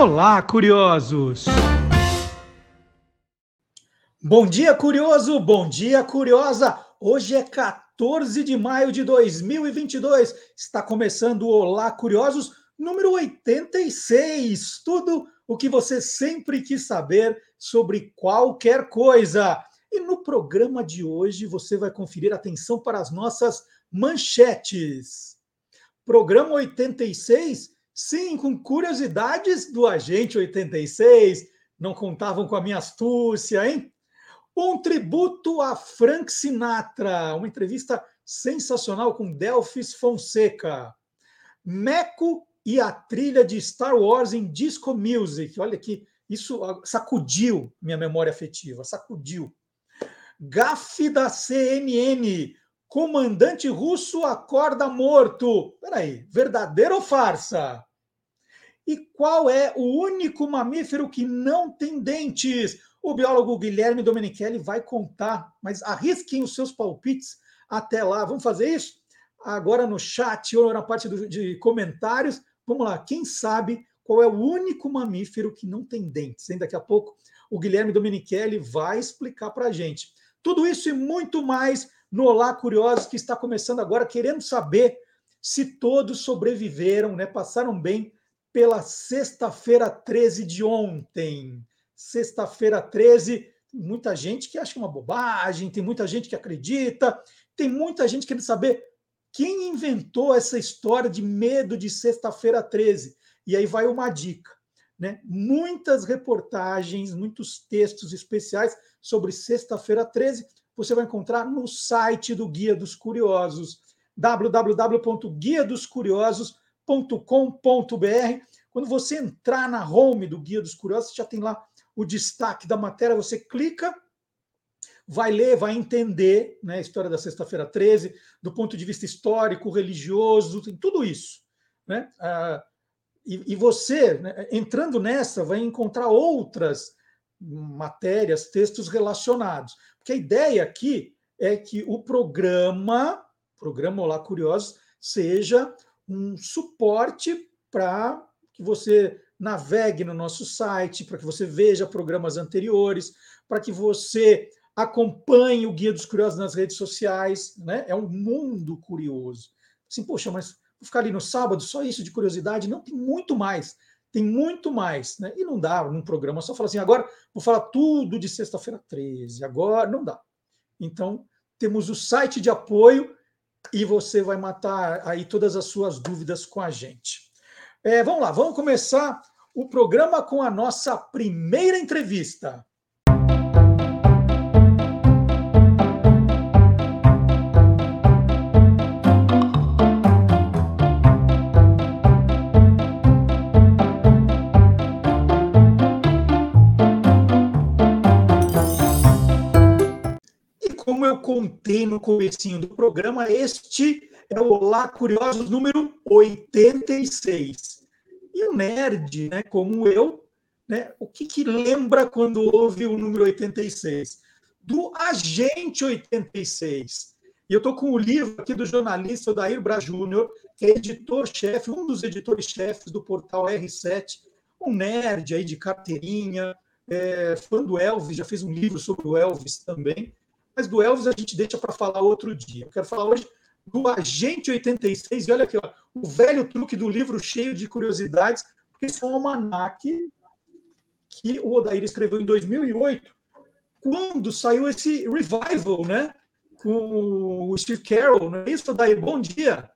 Olá, curiosos! Bom dia, curioso! Bom dia, curiosa! Hoje é 14 de maio de 2022. Está começando o Olá, curiosos, número 86. Tudo o que você sempre quis saber sobre qualquer coisa. E no programa de hoje você vai conferir atenção para as nossas manchetes. Programa 86, sim, com curiosidades do agente 86. Não contavam com a minha astúcia, hein? Um tributo a Frank Sinatra, uma entrevista sensacional com Delphis Fonseca. Meco e a trilha de Star Wars em Disco Music. Olha que isso sacudiu minha memória afetiva, sacudiu. Gafe da CNN. Comandante russo acorda morto. Peraí, verdadeiro ou farsa? E qual é o único mamífero que não tem dentes? O biólogo Guilherme Domenichelli vai contar, mas arrisquem os seus palpites até lá. Vamos fazer isso? Agora no chat ou na parte do, de comentários. Vamos lá, quem sabe qual é o único mamífero que não tem dentes? Hein? Daqui a pouco o Guilherme Domenichelli vai explicar para a gente. Tudo isso e muito mais no Olá Curiosos, que está começando agora, querendo saber se todos sobreviveram, né? passaram bem pela sexta-feira 13 de ontem. Sexta-feira 13, tem muita gente que acha uma bobagem, tem muita gente que acredita, tem muita gente querendo saber quem inventou essa história de medo de sexta-feira 13. E aí vai uma dica. Né? Muitas reportagens, muitos textos especiais sobre sexta-feira 13 você vai encontrar no site do Guia dos Curiosos, www.guiadoscuriosos.com.br. Quando você entrar na home do Guia dos Curiosos, já tem lá o destaque da matéria, você clica, vai ler, vai entender né, a história da Sexta-feira 13, do ponto de vista histórico, religioso, tem tudo isso. Né? Ah, e, e, você, né, entrando nessa, vai encontrar outras matérias, textos relacionados. Porque a ideia aqui é que o programa, programa Olá Curiosos, seja um suporte para que você navegue no nosso site, para que você veja programas anteriores, para que você acompanhe o Guia dos Curiosos nas redes sociais, né? É um mundo curioso. Assim, poxa, mas vou ficar ali no sábado, só isso de curiosidade? Não, tem muito mais tem muito mais, né? E não dá num programa só falar assim, agora vou falar tudo de sexta-feira 13, agora não dá. Então, temos o site de apoio e você vai matar aí todas as suas dúvidas com a gente. É, vamos lá, vamos começar o programa com a nossa primeira entrevista. No comecinho do programa, este é o Olá Curiosos número 86. E o nerd, né, como eu, né, o que, que lembra quando ouve o número 86? Do Agente 86. E eu estou com o livro aqui do jornalista Odair Bra Júnior, que é editor-chefe, um dos editores-chefes do portal R7, um nerd aí de carteirinha, é, fã do Elvis, já fez um livro sobre o Elvis também mas do Elvis a gente deixa para falar outro dia. Eu quero falar hoje do Agente 86, e olha aqui, ó, o velho truque do livro cheio de curiosidades, porque esse é um almanac que o Odair escreveu em 2008, quando saiu esse revival, né? Com o Steve Carroll, não é isso, Odair? Bom dia!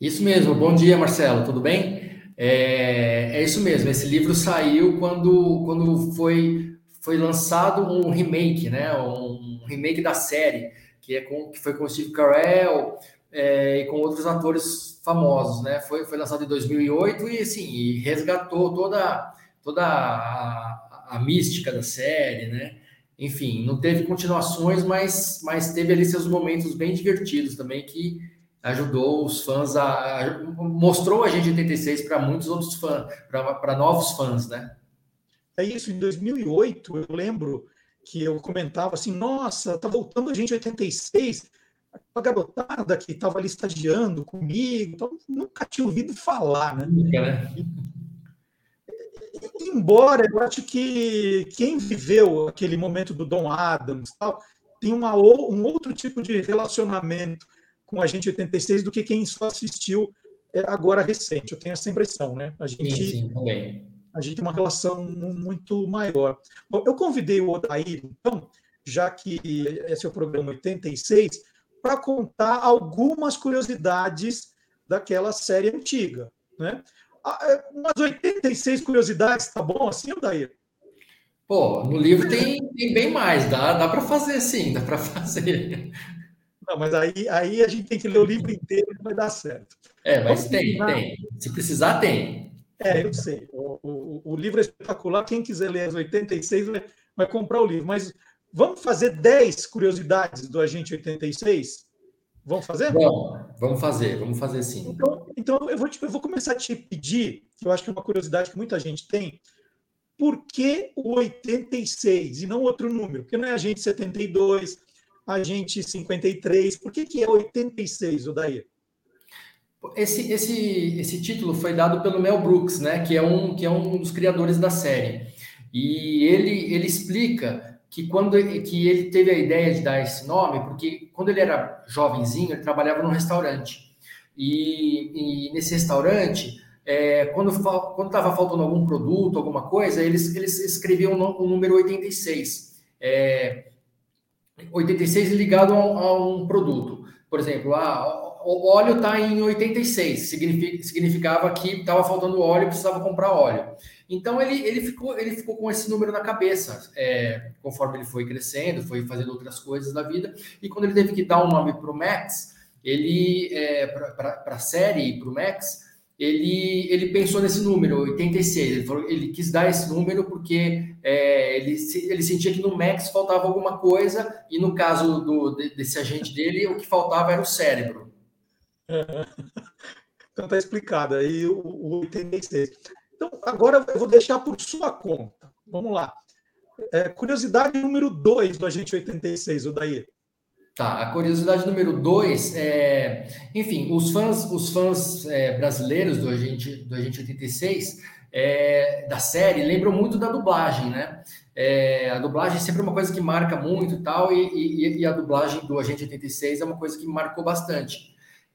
Isso mesmo, bom dia, Marcelo, tudo bem? É, é isso mesmo, esse livro saiu quando, quando foi, foi lançado um remake, né? Um, remake da série, que, é com, que foi com Steve Carell é, e com outros atores famosos, né? Foi, foi lançado em 2008 e, assim, e resgatou toda, toda a, a mística da série, né? Enfim, não teve continuações, mas, mas teve ali seus momentos bem divertidos também, que ajudou os fãs a, a mostrou a gente 86 para muitos outros fãs, para novos fãs, né? É isso, em 2008, eu lembro que eu comentava assim, nossa, tá voltando a gente 86, a garotada que estava ali estagiando comigo, então, nunca tinha ouvido falar, né? né? Embora eu acho que quem viveu aquele momento do Don Adams tal, tem uma, um outro tipo de relacionamento com a gente 86 do que quem só assistiu é, agora recente. Eu tenho essa impressão, né? A gente, sim, sim, a gente tem uma relação muito maior. Bom, eu convidei o Odair, então, já que esse é o programa 86, para contar algumas curiosidades daquela série antiga, né? Ah, é, umas 86 curiosidades, tá bom assim, Odair? Pô, no livro tem, tem bem mais, dá, dá para fazer sim, dá para fazer. Não, mas aí, aí a gente tem que ler o livro inteiro, não vai dar certo. É, mas tem, tem. Se precisar, tem. É, eu sei. O, o, o, livro é espetacular. Quem quiser ler as 86 vai, vai comprar o livro. Mas vamos fazer 10 curiosidades do Agente 86? Vamos fazer? Bom, vamos fazer, vamos fazer sim. Então, então eu, vou te, eu vou começar a te pedir, que eu acho que é uma curiosidade que muita gente tem, por que o 86 e não outro número? Porque não é Agente 72, Agente 53, por que, que é 86, Odair? Esse, esse, esse título foi dado pelo Mel Brooks, né, que é um, que é um dos criadores da série. E ele, ele explica que quando que ele teve a ideia de dar esse nome, porque quando ele era jovenzinho, ele trabalhava num restaurante. E, e nesse restaurante, é, quando estava faltando algum produto, alguma coisa, eles, eles escreviam o número 86. É, 86 ligado a, a um produto. Por exemplo, ah, o óleo está em 86, significa, significava que estava faltando óleo, precisava comprar óleo. Então ele, ele, ficou, ele ficou com esse número na cabeça, é, conforme ele foi crescendo, foi fazendo outras coisas da vida, e quando ele teve que dar um nome para o Max, ele é, para a série para o Max, ele, ele pensou nesse número, 86. Ele, falou, ele quis dar esse número porque é, ele, ele sentia que no Max faltava alguma coisa, e no caso do, desse agente dele, o que faltava era o cérebro. Então tá explicado aí o, o 86. Então, agora eu vou deixar por sua conta. Vamos lá. É, curiosidade número 2 do Agente 86, o daí. Tá, a curiosidade número 2 é, enfim, os fãs, os fãs é, brasileiros do Agente, do Agente 86 é, da série lembram muito da dublagem, né? É, a dublagem é sempre uma coisa que marca muito e tal, e, e, e a dublagem do Agente 86 é uma coisa que marcou bastante.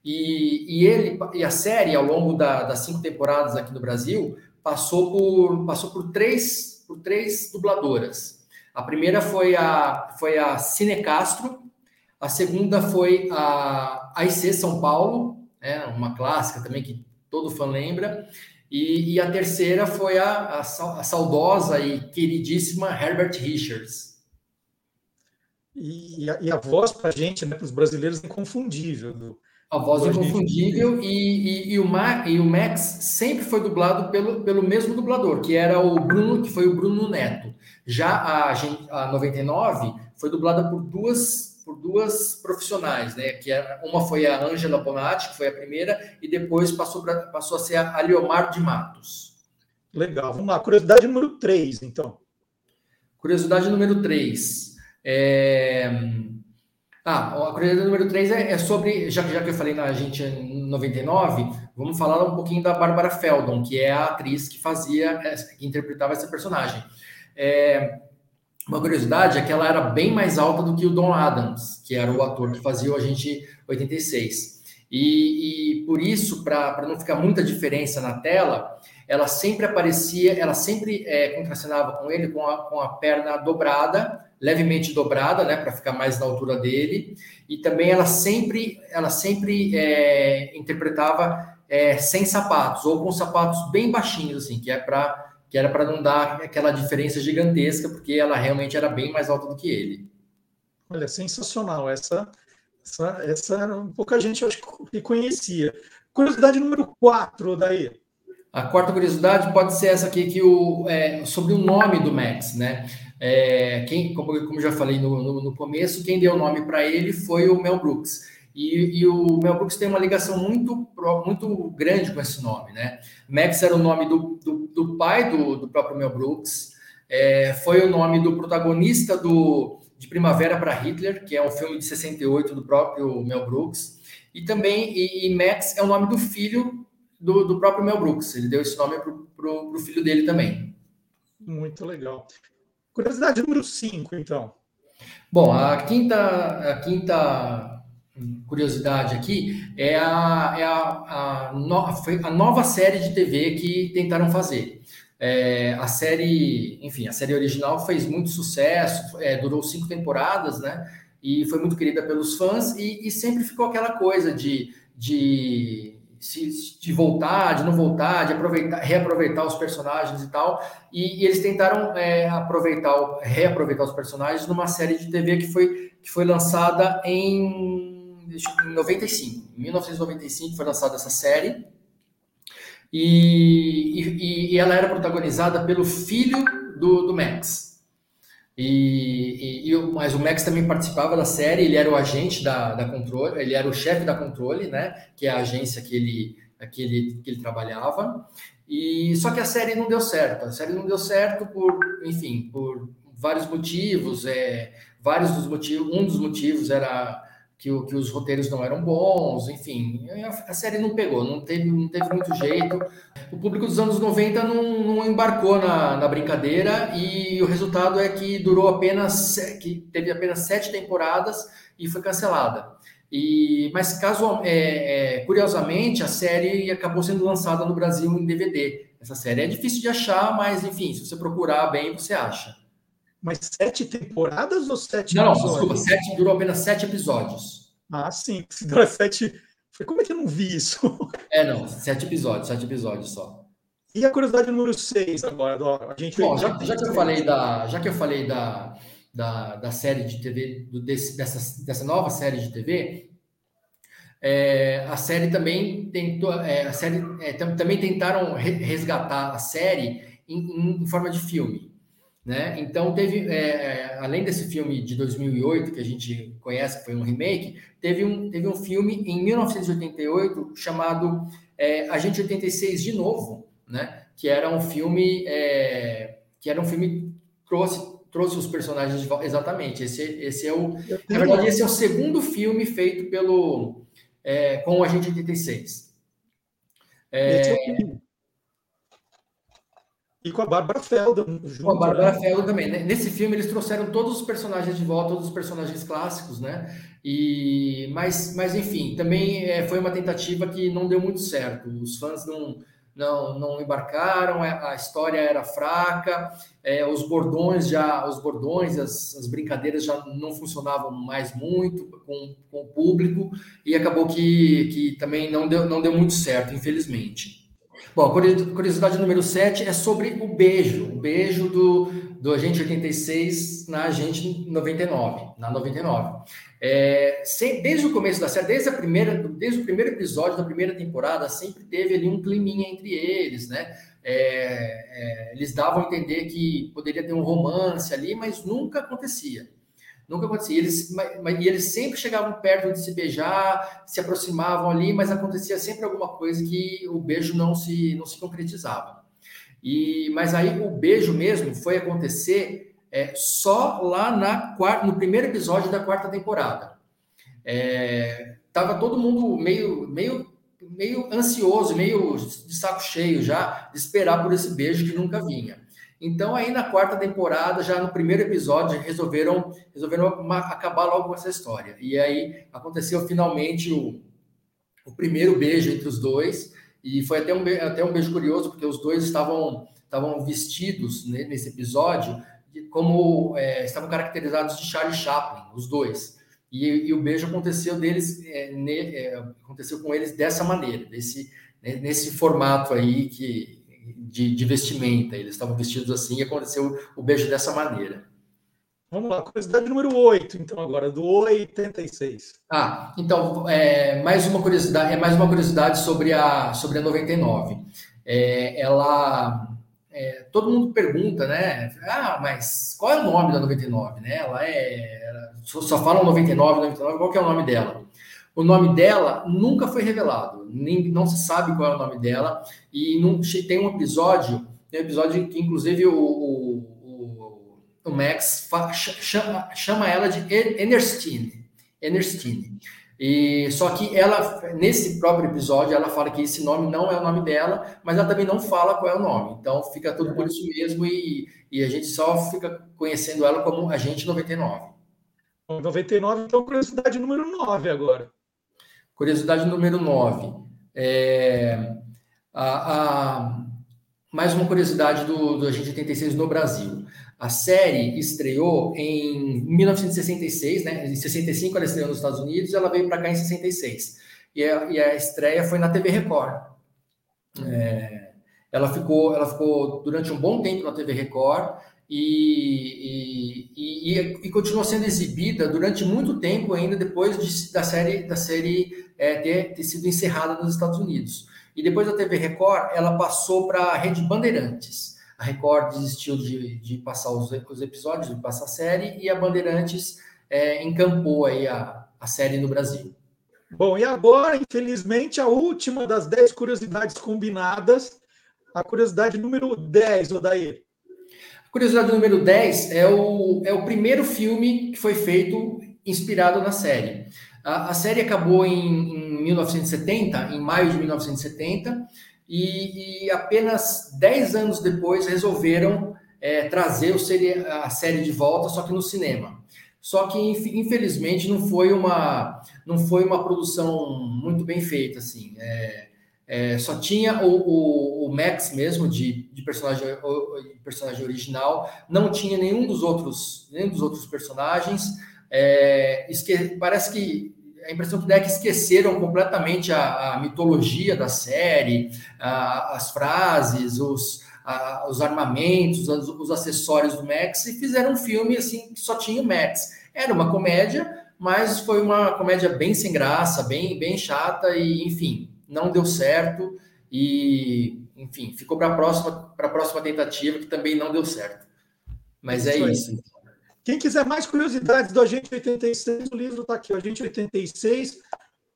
E, e ele e a série, ao longo da, das cinco temporadas aqui no Brasil, passou por, passou por, três, por três dubladoras. A primeira foi a, foi a Cine Castro, a segunda foi a AIC São Paulo, né, uma clássica também que todo fã lembra, e, e a terceira foi a, a, a, saudosa e queridíssima Herbert Richards. E, a, e a voz para a gente, né, para os brasileiros, é inconfundível a voz inconfundível e, e, e, o Max, e o Max sempre foi dublado pelo, pelo mesmo dublador, que era o Bruno, que foi o Bruno Neto. Já a, a 99 foi dublada por duas por duas profissionais, né? Que era, uma foi a Ângela Bonatti, que foi a primeira, e depois passou, pra, passou a ser a Leomar de Matos. Legal, vamos lá. Curiosidade número 3, então. Curiosidade número 3. É... Ah, a curiosidade número 3 é, é, sobre, já, já que eu falei na gente 99, vamos falar um pouquinho da Bárbara Feldon, que é a atriz que fazia, que interpretava essa personagem. É, uma curiosidade é que ela era bem mais alta do que o Don Adams, que era o ator que fazia o Agente 86. E, e por isso, para não ficar muita diferença na tela, ela sempre aparecia, ela sempre é, contracenava com ele com a, com a perna dobrada, levemente dobrada, né, para ficar mais na altura dele. E também ela sempre, ela sempre é, interpretava é, sem sapatos ou com sapatos bem baixinhos, assim, que é para que era para não dar aquela diferença gigantesca, porque ela realmente era bem mais alta do que ele. Olha, sensacional essa, essa, essa pouca gente acho que conhecia. Curiosidade número 4, daí. A quarta curiosidade pode ser essa aqui que o é, sobre o nome do Max, né? É, quem, como, como já falei no, no, no começo, quem deu o nome para ele foi o Mel Brooks. E, e, o Mel Brooks tem uma ligação muito, muito grande com esse nome, né? Max era o nome do, do, do pai do, do, próprio Mel Brooks, é, foi o nome do protagonista do de Primavera para Hitler, que é um filme de 68 do próprio Mel Brooks, e também e, e Max é o nome do filho do, do próprio Mel Brooks. Ele deu esse nome para o filho dele também. Muito legal. Curiosidade número 5, então. Bom, a quinta, a quinta curiosidade aqui é a, é a, a, no, a nova série de TV que tentaram fazer. É, a série, enfim, a série original fez muito sucesso, é, durou cinco temporadas, né? E foi muito querida pelos fãs e, e sempre ficou aquela coisa de, de se, de voltar, de não voltar, de aproveitar, reaproveitar os personagens e tal. E, e eles tentaram é, aproveitar, reaproveitar os personagens numa série de TV que foi, que foi lançada em, em 95. Em 1995 foi lançada essa série. E, e, e ela era protagonizada pelo filho do, do Max. E, e, e, mas o Max também participava da série, ele era o agente da, da controle, ele era o chefe da controle, né? Que é a agência que ele, que ele, que ele trabalhava. E só que a série não deu certo. A série não deu certo por, enfim, por vários motivos. É, vários dos motivos, um dos motivos era que, que os roteiros não eram bons, enfim, a, a, série não pegou, não teve, não teve muito jeito. O público dos anos 90 não, não embarcou na, na, brincadeira e o resultado é que durou apenas, que teve apenas sete temporadas e foi cancelada. E, mas caso, é, é, curiosamente, a série acabou sendo lançada no Brasil em DVD. Essa série é difícil de achar, mas enfim, se você procurar bem, você acha. Mas sete temporadas ou sete Não, episódios? desculpa, sete, durou apenas sete episódios. Ah, sim. Se durou sete. Como é que eu não vi isso? É, não, sete episódios, sete episódios só. E a curiosidade número seis agora, a gente. Bom, já, já, que eu falei da, já que eu falei da, da, da série de TV, do, desse, dessa, dessa nova série de TV, é, a série também tentou, é, a série é, também tentaram resgatar a série em, em forma de filme. Né? Então, teve, é, é, além desse filme de 2008, que a gente conhece, que foi um remake, teve um, teve um filme em 1988 chamado é, Agente 86 de novo, né? que era um filme é, que era um filme que trouxe, trouxe os personagens de volta. Exatamente, esse, esse é o. Na verdade, esse é o segundo filme feito pelo é, com o Agente 86. É, e com a Bárbara Feldman. Junto, com a Bárbara né? Feldman também. Né? Nesse filme eles trouxeram todos os personagens de volta, todos os personagens clássicos, né? E, mas, mas enfim, também é, foi uma tentativa que não deu muito certo. Os fãs não, não, não embarcaram, é, a história era fraca, é, os bordões já, os bordões, as, as brincadeiras já não funcionavam mais muito com, com o público e acabou que, que também não deu, não deu muito certo, infelizmente. Bom, curiosidade número 7 é sobre o beijo, o beijo do, do agente 86 na agente 99, na 99. É, sem, desde o começo da série, desde, a primeira, desde o primeiro episódio da primeira temporada, sempre teve ali um climinha entre eles, né? É, é, eles davam a entender que poderia ter um romance ali, mas nunca acontecia. Nunca acontecia. Eles, mas, e eles sempre chegavam perto de se beijar, se aproximavam ali, mas acontecia sempre alguma coisa que o beijo não se, não se concretizava. E, mas aí o beijo mesmo foi acontecer é, só lá na quarta, no primeiro episódio da quarta temporada. É, tava todo mundo meio, meio, meio ansioso, meio de saco cheio já de esperar por esse beijo que nunca vinha. Então, aí na quarta temporada, já no primeiro episódio, resolveram, resolveram acabar logo com essa história. E aí aconteceu finalmente o, o primeiro beijo entre os dois. E foi até um, até um beijo curioso, porque os dois estavam, estavam vestidos né, nesse episódio como é, estavam caracterizados de Charlie Chaplin, os dois. E, e o beijo aconteceu deles, é, ne, é, aconteceu com eles dessa maneira, desse, né, nesse formato aí que de, de vestimenta. Eles estavam vestidos assim e aconteceu o beijo dessa maneira. Vamos lá, curiosidade número 8, então, agora, do 86. Ah, então, é, mais uma curiosidade, é mais uma curiosidade sobre a, sobre a 99. É, ela. É, todo mundo pergunta, né? Ah, mas qual é o nome da 99? Né? Ela é. Só falam 99, 99, qual que é o nome dela? O nome dela nunca foi revelado, nem, não se sabe qual é o nome dela. E não, tem um episódio, um episódio que inclusive o, o, o Max chama, chama ela de Ernestine. Ernestine. E só que ela, nesse próprio episódio, ela fala que esse nome não é o nome dela, mas ela também não fala qual é o nome. Então fica tudo por isso mesmo e, e a gente só fica conhecendo ela como Agente 99. 99, então curiosidade número 9 agora. Curiosidade número 9. É, a, a, mais uma curiosidade do, do Agente 86 no Brasil. A série estreou em 1966, né? Em 65 ela estreou nos Estados Unidos, ela veio para cá em 66. E a, e a estreia foi na TV Record. É, ela ficou, ela ficou durante um bom tempo na TV Record e, e, e, e continuou sendo exibida durante muito tempo ainda depois de, da série, da série é, ter, ter sido encerrada nos Estados Unidos. E depois da TV Record, ela passou para a Rede Bandeirantes. A Record desistiu de, de passar os, os, episódios, de passar a série, e a Bandeirantes é, encampou aí a, a série no Brasil. Bom, e agora, infelizmente, a última das 10 curiosidades combinadas, a curiosidade número 10, Odair. Curiosidade número 10 é o, é o primeiro filme que foi feito inspirado na série. A, a série acabou em, em 1970, em maio de 1970, e, e apenas 10 anos depois resolveram é, trazer o série, a série de volta, só que no cinema. Só que infelizmente não foi uma não foi uma produção muito bem feita assim. É, é, só tinha o, o, o, Max mesmo de, de personagem, de personagem original, não tinha nenhum dos outros nenhum dos outros personagens. É, esque, parece que a impressão que dá é que esqueceram completamente a, a mitologia da série, a, as frases, os, a, os armamentos, os, os, acessórios do Max e fizeram um filme assim que só tinha o Max. Era uma comédia, mas foi uma comédia bem sem graça, bem, bem chata e, enfim, não deu certo e, enfim, ficou para a próxima, próxima tentativa que também não deu certo. Mas é isso. isso. Quem quiser mais curiosidades do Agente 86, o livro está aqui, o Agente 86,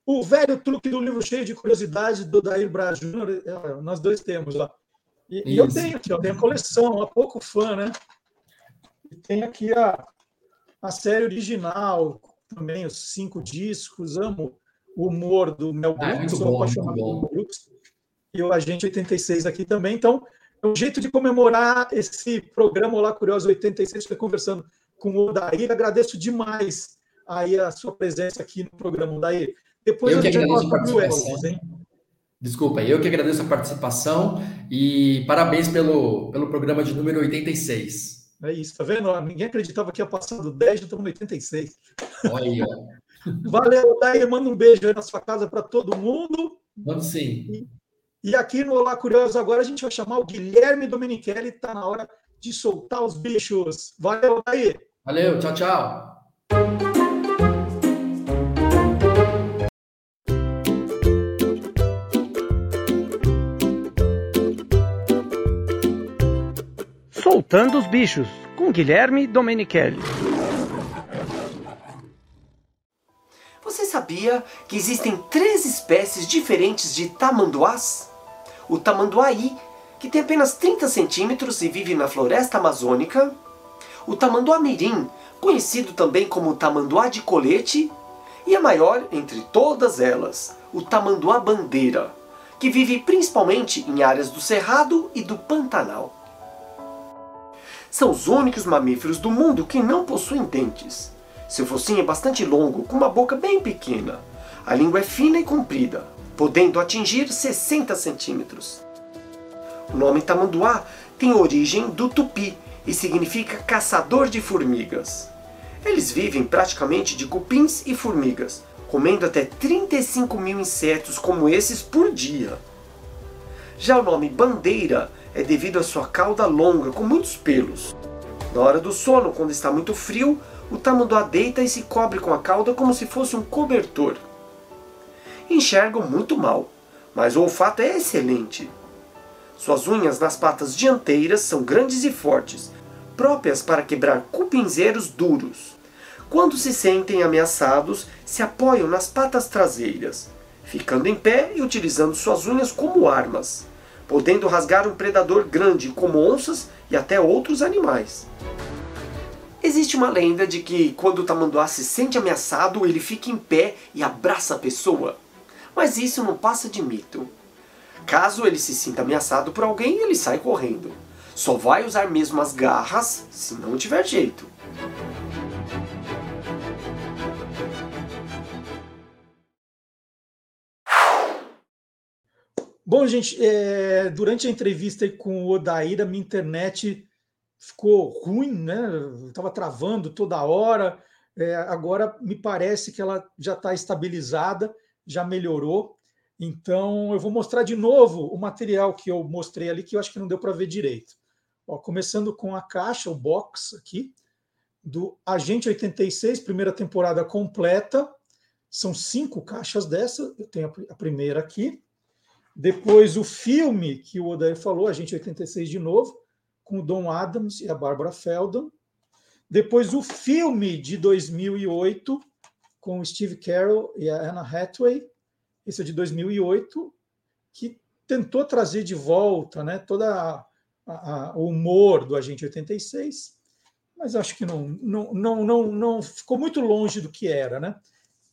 o velho truque do livro cheio de curiosidades do Dair Braz Júnior, é, nós dois temos lá. E, e, eu tenho aqui, eu tenho a coleção, há pouco fã, né? E tem aqui a, a série original, também os cinco discos, amo o humor do Mel ah, Brooks, ah, sou bom, apaixonado pelo Mel Brooks, e o Agente 86 aqui também. Então, é um jeito de comemorar esse programa Olá Curioso 86, foi conversando com o Odair. Agradeço demais aí a sua presença aqui no programa, Odair. Depois eu que agradeço a participação. hein? Desculpa, eu que agradeço a participação e parabéns pelo, pelo programa de número 86. É isso, tá vendo? Ninguém acreditava que ia passar do 10, já estamos no 86. Olha. Valeu, Odair. Manda um beijo aí na sua casa para todo mundo. Vamos sim. E, e, aqui no Olá Curioso agora a gente vai chamar o Guilherme Domenichelli. Está na hora de soltar os bichos. Valeu, Odair. Valeu, tchau, tchau. Soltando os bichos, com Guilherme Domenichelli. Você sabia que existem três espécies diferentes de tamanduás? O tamanduaí, que tem apenas 30 centímetros e vive na floresta amazônica, o tamanduá mirim, conhecido também como tamanduá de colete, e a maior entre todas elas, o tamanduá bandeira, que vive principalmente em áreas do Cerrado e do Pantanal. São os únicos mamíferos do mundo que não possuem dentes. Seu focinho é bastante longo, com uma boca bem pequena. A língua é fina e comprida, podendo atingir 60 centímetros. O nome tamanduá tem origem do tupi, e significa caçador de formigas. Eles vivem praticamente de cupins e formigas, comendo até 35 mil insetos como esses por dia. Já o nome bandeira é devido à sua cauda longa com muitos pelos. Na hora do sono, quando está muito frio, o tamanduá deita e se cobre com a cauda como se fosse um cobertor. Enxergam muito mal, mas o olfato é excelente. Suas unhas nas patas dianteiras são grandes e fortes, próprias para quebrar cupinzeiros duros. Quando se sentem ameaçados, se apoiam nas patas traseiras, ficando em pé e utilizando suas unhas como armas, podendo rasgar um predador grande como onças e até outros animais. Existe uma lenda de que quando o tamanduá se sente ameaçado, ele fica em pé e abraça a pessoa. Mas isso não passa de mito. Caso ele se sinta ameaçado por alguém, ele sai correndo. Só vai usar mesmo as garras se não tiver jeito. Bom, gente, é, durante a entrevista com o Odair, a minha internet ficou ruim, né? Estava travando toda hora. É, agora me parece que ela já está estabilizada, já melhorou. Então eu vou mostrar de novo o material que eu mostrei ali, que eu acho que não deu para ver direito. Ó, começando com a caixa, o box aqui, do Agente 86, primeira temporada completa. São cinco caixas dessa. Eu tenho a primeira aqui. Depois o filme que o Odair falou, a gente 86 de novo, com o Don Adams e a Barbara Feldon. Depois o filme de 2008 com o Steve Carell e a Anna Hathaway, esse é de 2008, que tentou trazer de volta, né, toda o humor do Agente 86, mas acho que não, não, não, não, não ficou muito longe do que era, né?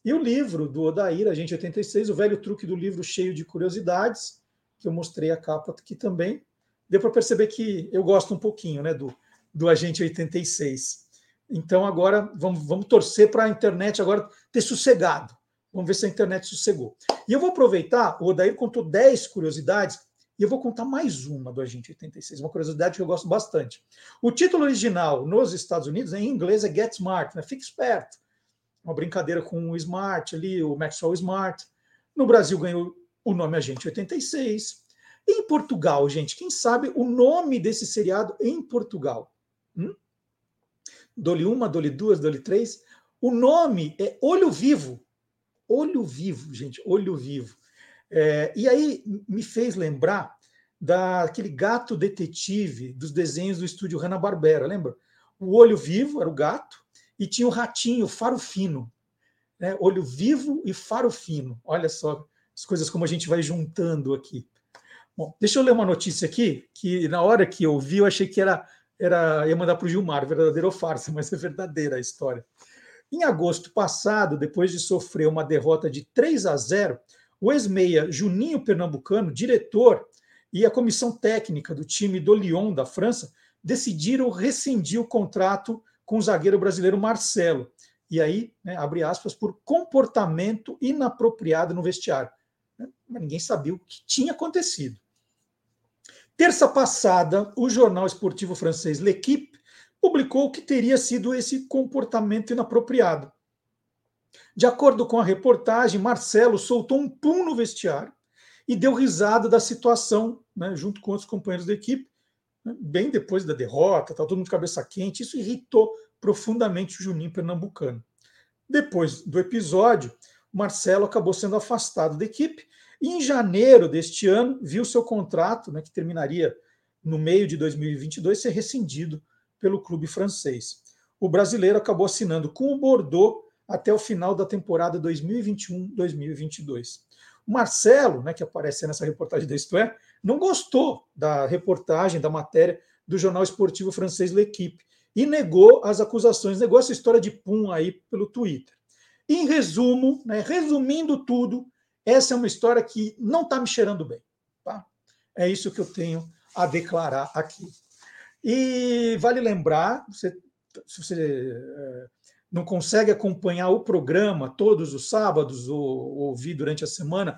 E o livro do Odair, Agente 86, o velho truque do livro cheio de curiosidades, que eu mostrei a capa aqui também. Deu para perceber que eu gosto um pouquinho né, do, do Agente 86. Então agora vamos, vamos torcer para a internet agora ter sossegado. Vamos ver se a internet sossegou. E eu vou aproveitar, o Odair contou 10 curiosidades, e eu vou contar mais uma do Agente 86, uma curiosidade que eu gosto bastante. O título original nos Estados Unidos, em inglês, é Get Smart, né? Fique esperto uma brincadeira com o Smart ali, o Maxwell Smart. No Brasil ganhou o nome Agente 86. Em Portugal, gente, quem sabe o nome desse seriado em Portugal? Hum? Dole uma, dole duas, dole três. O nome é Olho Vivo. Olho Vivo, gente, Olho Vivo. É, e aí me fez lembrar daquele gato detetive dos desenhos do estúdio Hanna-Barbera, lembra? O Olho Vivo era o gato, e tinha o ratinho, faro fino. Né? Olho vivo e faro fino. Olha só as coisas como a gente vai juntando aqui. Bom, deixa eu ler uma notícia aqui, que na hora que eu vi, eu achei que era, era ia mandar para o Gilmar, verdadeira ou farsa, mas é verdadeira a história. Em agosto passado, depois de sofrer uma derrota de 3 a 0, o ex-meia Juninho Pernambucano, diretor, e a comissão técnica do time do Lyon da França decidiram rescindir o contrato com o zagueiro brasileiro Marcelo. E aí, né, abre aspas, por comportamento inapropriado no vestiário. Né, mas ninguém sabia o que tinha acontecido. Terça passada, o jornal esportivo francês L'Equipe publicou que teria sido esse comportamento inapropriado. De acordo com a reportagem, Marcelo soltou um pum no vestiário e deu risada da situação, né, junto com outros companheiros da equipe, né, bem depois da derrota, tá todo mundo de cabeça quente. Isso irritou profundamente o Juninho Pernambucano. Depois do episódio, Marcelo acabou sendo afastado da equipe em janeiro deste ano viu seu contrato, né, que terminaria no meio de 2022, ser rescindido pelo clube francês. O brasileiro acabou assinando com o Bordeaux até o final da temporada 2021-2022. O Marcelo, né, que aparece nessa reportagem da Isto É, não gostou da reportagem, da matéria do jornal esportivo francês L'Equipe e negou as acusações, negou essa história de pum aí pelo Twitter. Em resumo, né, resumindo tudo, essa é uma história que não está me cheirando bem. Tá? É isso que eu tenho a declarar aqui. E vale lembrar, você, se você é, não consegue acompanhar o programa todos os sábados ou, ou ouvir durante a semana,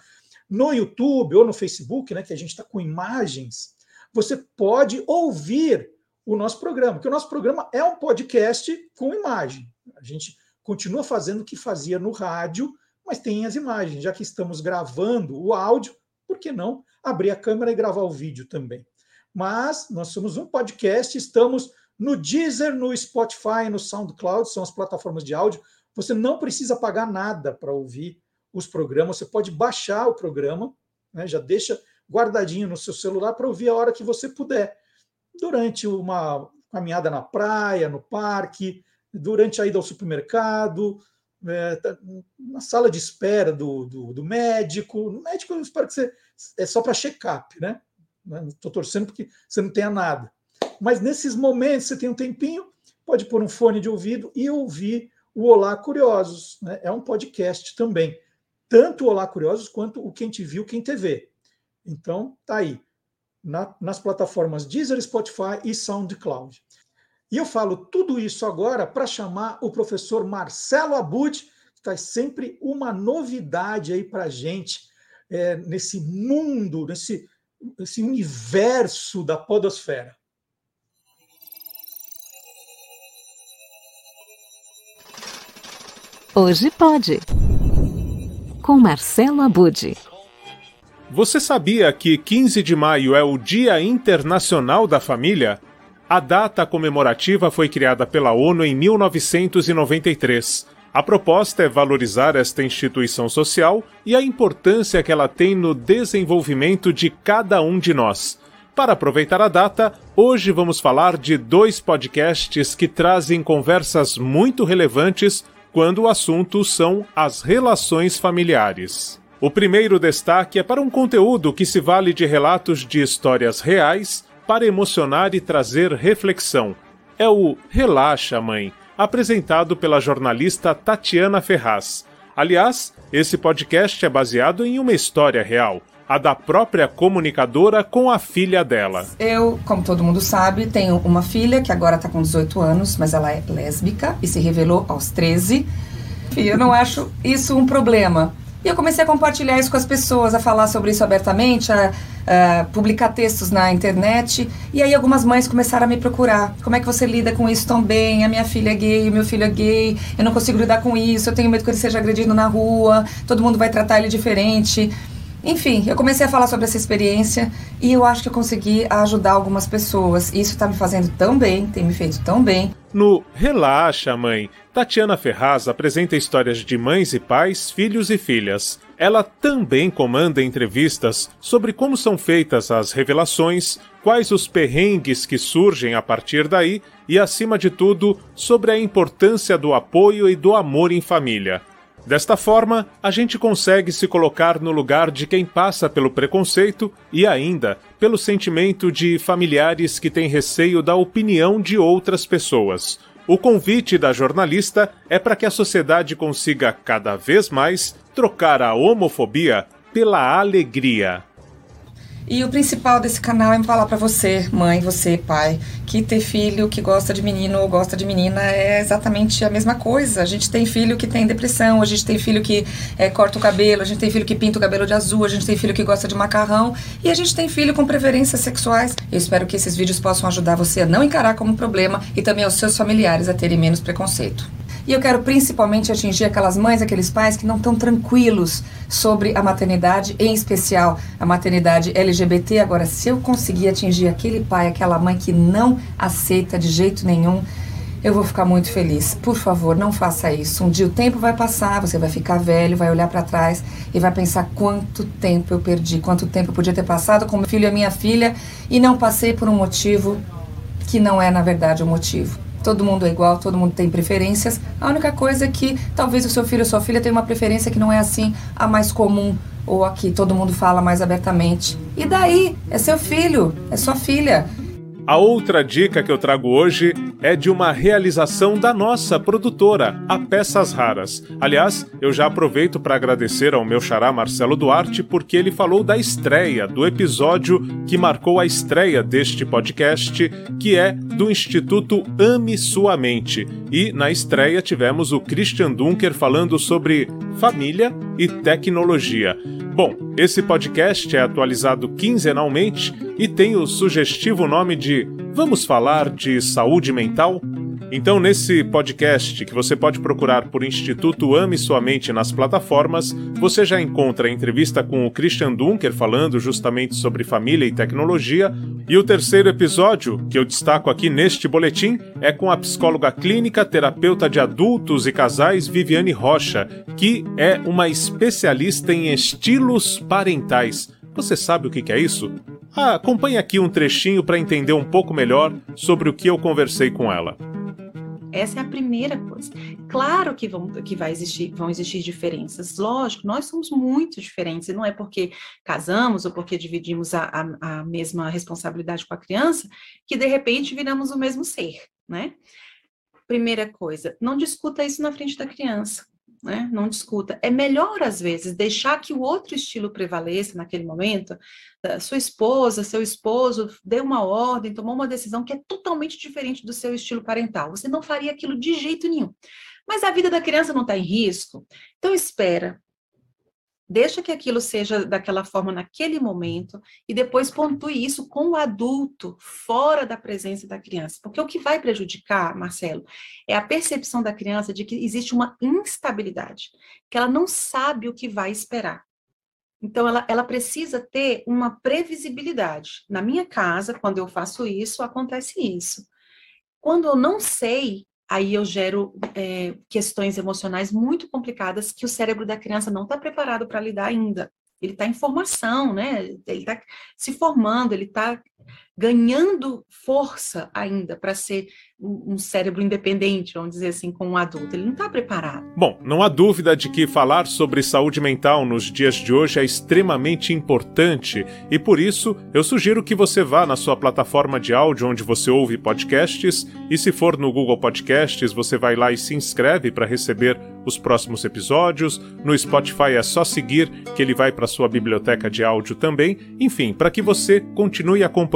no YouTube ou no Facebook, né, que a gente está com imagens, você pode ouvir o nosso programa, porque o nosso programa é um podcast com imagem. A gente continua fazendo o que fazia no rádio, mas tem as imagens. Já que estamos gravando o áudio, por que não abrir a câmera e gravar o vídeo também? Mas nós somos um podcast, estamos no Deezer, no Spotify, no SoundCloud, são as plataformas de áudio. Você não precisa pagar nada para ouvir os programas. Você pode baixar o programa, né, já deixa guardadinho no seu celular para ouvir a hora que você puder. Durante uma caminhada na praia, no parque, durante a ida ao supermercado, é, tá, na sala de espera do, do, do, médico. No médico, eu espero que você. É só para check-up, né? Estou torcendo porque você não tenha nada. Mas nesses momentos, você tem um tempinho, pode pôr um fone de ouvido e ouvir o Olá Curiosos. Né? É um podcast também. Tanto o Olá Curiosos quanto o Quem Te Viu, Quem TV. Então, tá aí. Na, nas plataformas Deezer, Spotify e SoundCloud. E eu falo tudo isso agora para chamar o professor Marcelo Abud, que traz sempre uma novidade aí para a gente é, nesse mundo, nesse, nesse universo da podosfera. Hoje pode. Com Marcelo Abud. Você sabia que 15 de maio é o Dia Internacional da Família? A data comemorativa foi criada pela ONU em 1993. A proposta é valorizar esta instituição social e a importância que ela tem no desenvolvimento de cada um de nós. Para aproveitar a data, hoje vamos falar de dois podcasts que trazem conversas muito relevantes quando o assunto são as relações familiares. O primeiro destaque é para um conteúdo que se vale de relatos de histórias reais para emocionar e trazer reflexão. É o Relaxa, Mãe, apresentado pela jornalista Tatiana Ferraz. Aliás, esse podcast é baseado em uma história real, a da própria comunicadora com a filha dela. Eu, como todo mundo sabe, tenho uma filha que agora está com 18 anos, mas ela é lésbica e se revelou aos 13. E eu não acho isso um problema. E eu comecei a compartilhar isso com as pessoas, a falar sobre isso abertamente, a, a, publicar textos na internet. E aí algumas mães começaram a me procurar. Como é que você lida com isso tão bem? A minha filha é gay, o meu filho é gay, eu não consigo lidar com isso, eu tenho medo que ele seja agredido na rua, todo mundo vai tratar ele diferente. Enfim, eu comecei a falar sobre essa experiência e eu acho que eu consegui ajudar algumas pessoas. Isso está me fazendo tão bem, tem me feito tão bem. No Relaxa, Mãe, Tatiana Ferraz apresenta histórias de mães e pais, filhos e filhas. Ela também comanda entrevistas sobre como são feitas as revelações, quais os perrengues que surgem a partir daí e, acima de tudo, sobre a importância do apoio e do amor em família. Desta forma, a gente consegue se colocar no lugar de quem passa pelo preconceito e ainda pelo sentimento de familiares que têm receio da opinião de outras pessoas. O convite da jornalista é para que a sociedade consiga cada vez mais trocar a homofobia pela alegria. E o principal desse canal é falar para você, mãe, você, pai, que ter filho que gosta de menino ou gosta de menina é exatamente a mesma coisa. A gente tem filho que tem depressão, a gente tem filho que é, corta o cabelo, a gente tem filho que pinta o cabelo de azul, a gente tem filho que gosta de macarrão e a gente tem filho com preferências sexuais. Eu espero que esses vídeos possam ajudar você a não encarar como problema e também aos seus familiares a terem menos preconceito. E eu quero principalmente atingir aquelas mães, aqueles pais que não estão tranquilos sobre a maternidade, em especial a maternidade LGBT. Agora, se eu conseguir atingir aquele pai, aquela mãe que não aceita de jeito nenhum, eu vou ficar muito feliz. Por favor, não faça isso. Um dia o tempo vai passar, você vai ficar velho, vai olhar para trás e vai pensar quanto tempo eu perdi, quanto tempo eu podia ter passado com meu filho e a minha filha e não passei por um motivo que não é na verdade o motivo. Todo mundo é igual, todo mundo tem preferências. A única coisa é que talvez o seu filho ou sua filha tenha uma preferência que não é assim a mais comum ou a que todo mundo fala mais abertamente. E daí? É seu filho, é sua filha. A outra dica que eu trago hoje é de uma realização da nossa produtora, a Peças Raras. Aliás, eu já aproveito para agradecer ao meu xará Marcelo Duarte porque ele falou da estreia, do episódio que marcou a estreia deste podcast, que é do Instituto Ame Sua Mente. E na estreia tivemos o Christian Dunker falando sobre família e tecnologia. Bom, esse podcast é atualizado quinzenalmente e tem o sugestivo nome de Vamos falar de saúde mental? Então, nesse podcast, que você pode procurar por Instituto Ame Sua Mente nas plataformas, você já encontra a entrevista com o Christian Dunker falando justamente sobre família e tecnologia. E o terceiro episódio, que eu destaco aqui neste boletim, é com a psicóloga clínica, terapeuta de adultos e casais Viviane Rocha, que é uma especialista em estilos parentais. Você sabe o que é isso? Ah, acompanhe aqui um trechinho para entender um pouco melhor sobre o que eu conversei com ela. Essa é a primeira coisa. Claro que, vão, que vai existir, vão existir diferenças. Lógico, nós somos muito diferentes, e não é porque casamos ou porque dividimos a, a, a mesma responsabilidade com a criança que de repente viramos o mesmo ser, né? Primeira coisa, não discuta isso na frente da criança. Né? Não discuta. É melhor, às vezes, deixar que o outro estilo prevaleça naquele momento. Sua esposa, seu esposo deu uma ordem, tomou uma decisão que é totalmente diferente do seu estilo parental. Você não faria aquilo de jeito nenhum. Mas a vida da criança não está em risco. Então, espera, deixa que aquilo seja daquela forma naquele momento e depois pontue isso com o adulto, fora da presença da criança. Porque o que vai prejudicar, Marcelo, é a percepção da criança de que existe uma instabilidade, que ela não sabe o que vai esperar. Então, ela, ela precisa ter uma previsibilidade. Na minha casa, quando eu faço isso, acontece isso. Quando eu não sei, aí eu gero é, questões emocionais muito complicadas que o cérebro da criança não está preparado para lidar ainda. Ele está em formação, né? Ele está se formando, ele está ganhando força ainda para ser um cérebro independente, vamos dizer assim, com um adulto. Ele não está preparado. Bom, não há dúvida de que falar sobre saúde mental nos dias de hoje é extremamente importante e por isso eu sugiro que você vá na sua plataforma de áudio onde você ouve podcasts e se for no Google Podcasts, você vai lá e se inscreve para receber os próximos episódios. No Spotify é só seguir que ele vai para sua biblioteca de áudio também. Enfim, para que você continue acompanhando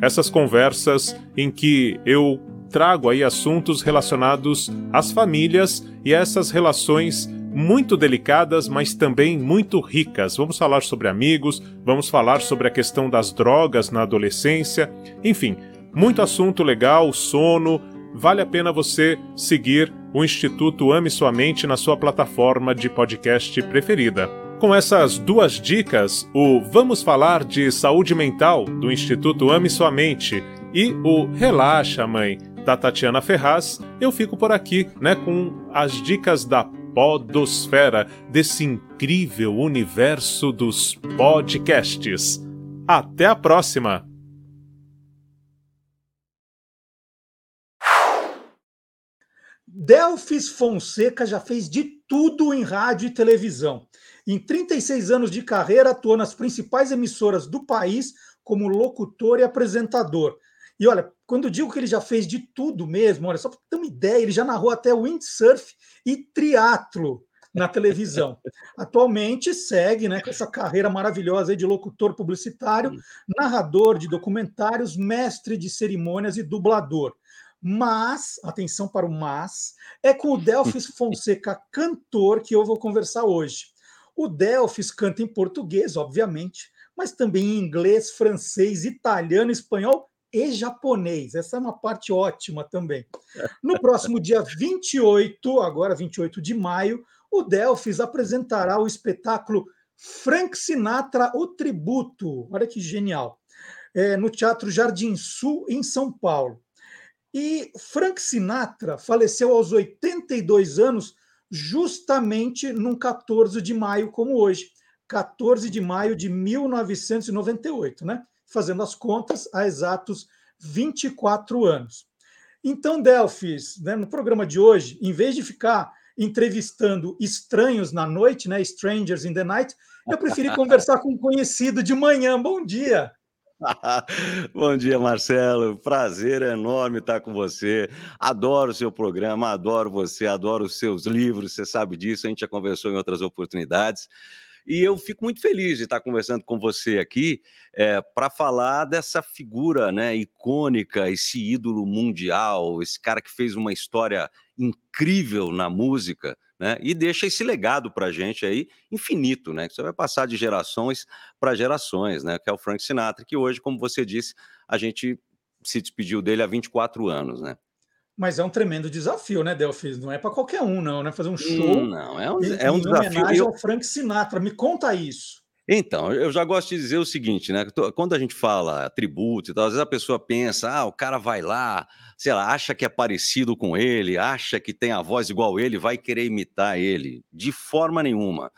essas conversas em que eu trago aí assuntos relacionados às famílias e essas relações muito delicadas, mas também muito ricas. Vamos falar sobre amigos, vamos falar sobre a questão das drogas na adolescência, enfim, muito assunto legal, sono. Vale a pena você seguir o Instituto Ame Sua Mente na sua plataforma de podcast preferida. Com essas duas dicas, o Vamos Falar de Saúde Mental do Instituto Ame Sua Mente e o Relaxa, Mãe da Tatiana Ferraz, eu fico por aqui, né, com as dicas da Podosfera, desse incrível universo dos podcasts. Até a próxima! Delfis Fonseca já fez de tudo em rádio e televisão. Em 36 anos de carreira, atuou nas principais emissoras do país como locutor e apresentador. E olha, quando eu digo que ele já fez de tudo mesmo, olha, só para ter uma ideia, ele já narrou até windsurf e triatlo na televisão. Atualmente segue né, com essa carreira maravilhosa de locutor publicitário, narrador de documentários, mestre de cerimônias e dublador. Mas, atenção para o mas, é com o Delfis Fonseca, cantor, que eu vou conversar hoje. O Delfis canta em português, obviamente, mas também em inglês, francês, italiano, espanhol e japonês. Essa é uma parte ótima também. No próximo dia 28, agora 28 de maio, o Delfis apresentará o espetáculo Frank Sinatra, o Tributo. Olha que genial. É, no Teatro Jardim Sul, em São Paulo. E Frank Sinatra faleceu aos 82 anos, justamente num 14 de maio, como hoje. 14 de maio de 1998, né? fazendo as contas, há exatos 24 anos. Então, Delfis, né, no programa de hoje, em vez de ficar entrevistando estranhos na noite, né, strangers in the night, eu preferi conversar com um conhecido de manhã. Bom dia. Bom dia, Marcelo. Prazer enorme estar com você. Adoro o seu programa, adoro você, adoro os seus livros, você sabe disso, a gente já conversou em outras oportunidades. E eu fico muito feliz de estar conversando com você aqui é, para falar dessa figura né, icônica, esse ídolo mundial, esse cara que fez uma história incrível na música. Né, e deixa esse legado para a gente aí infinito, né? Que você vai passar de gerações para gerações, né? Que é o Frank Sinatra, que hoje, como você disse, a gente se despediu dele há 24 anos, né? Mas é um tremendo desafio, né, Delfis? Não é para qualquer um, não, né? Fazer um show. Hum, não, é um, é um em desafio. homenagem eu... ao Frank Sinatra. Me conta isso. Então, eu já gosto de dizer o seguinte, né? Quando a gente fala tributo e tal, às vezes a pessoa pensa, ah, o cara vai lá, sei lá, acha que é parecido com ele, acha que tem a voz igual ele, vai querer imitar ele. De forma nenhuma.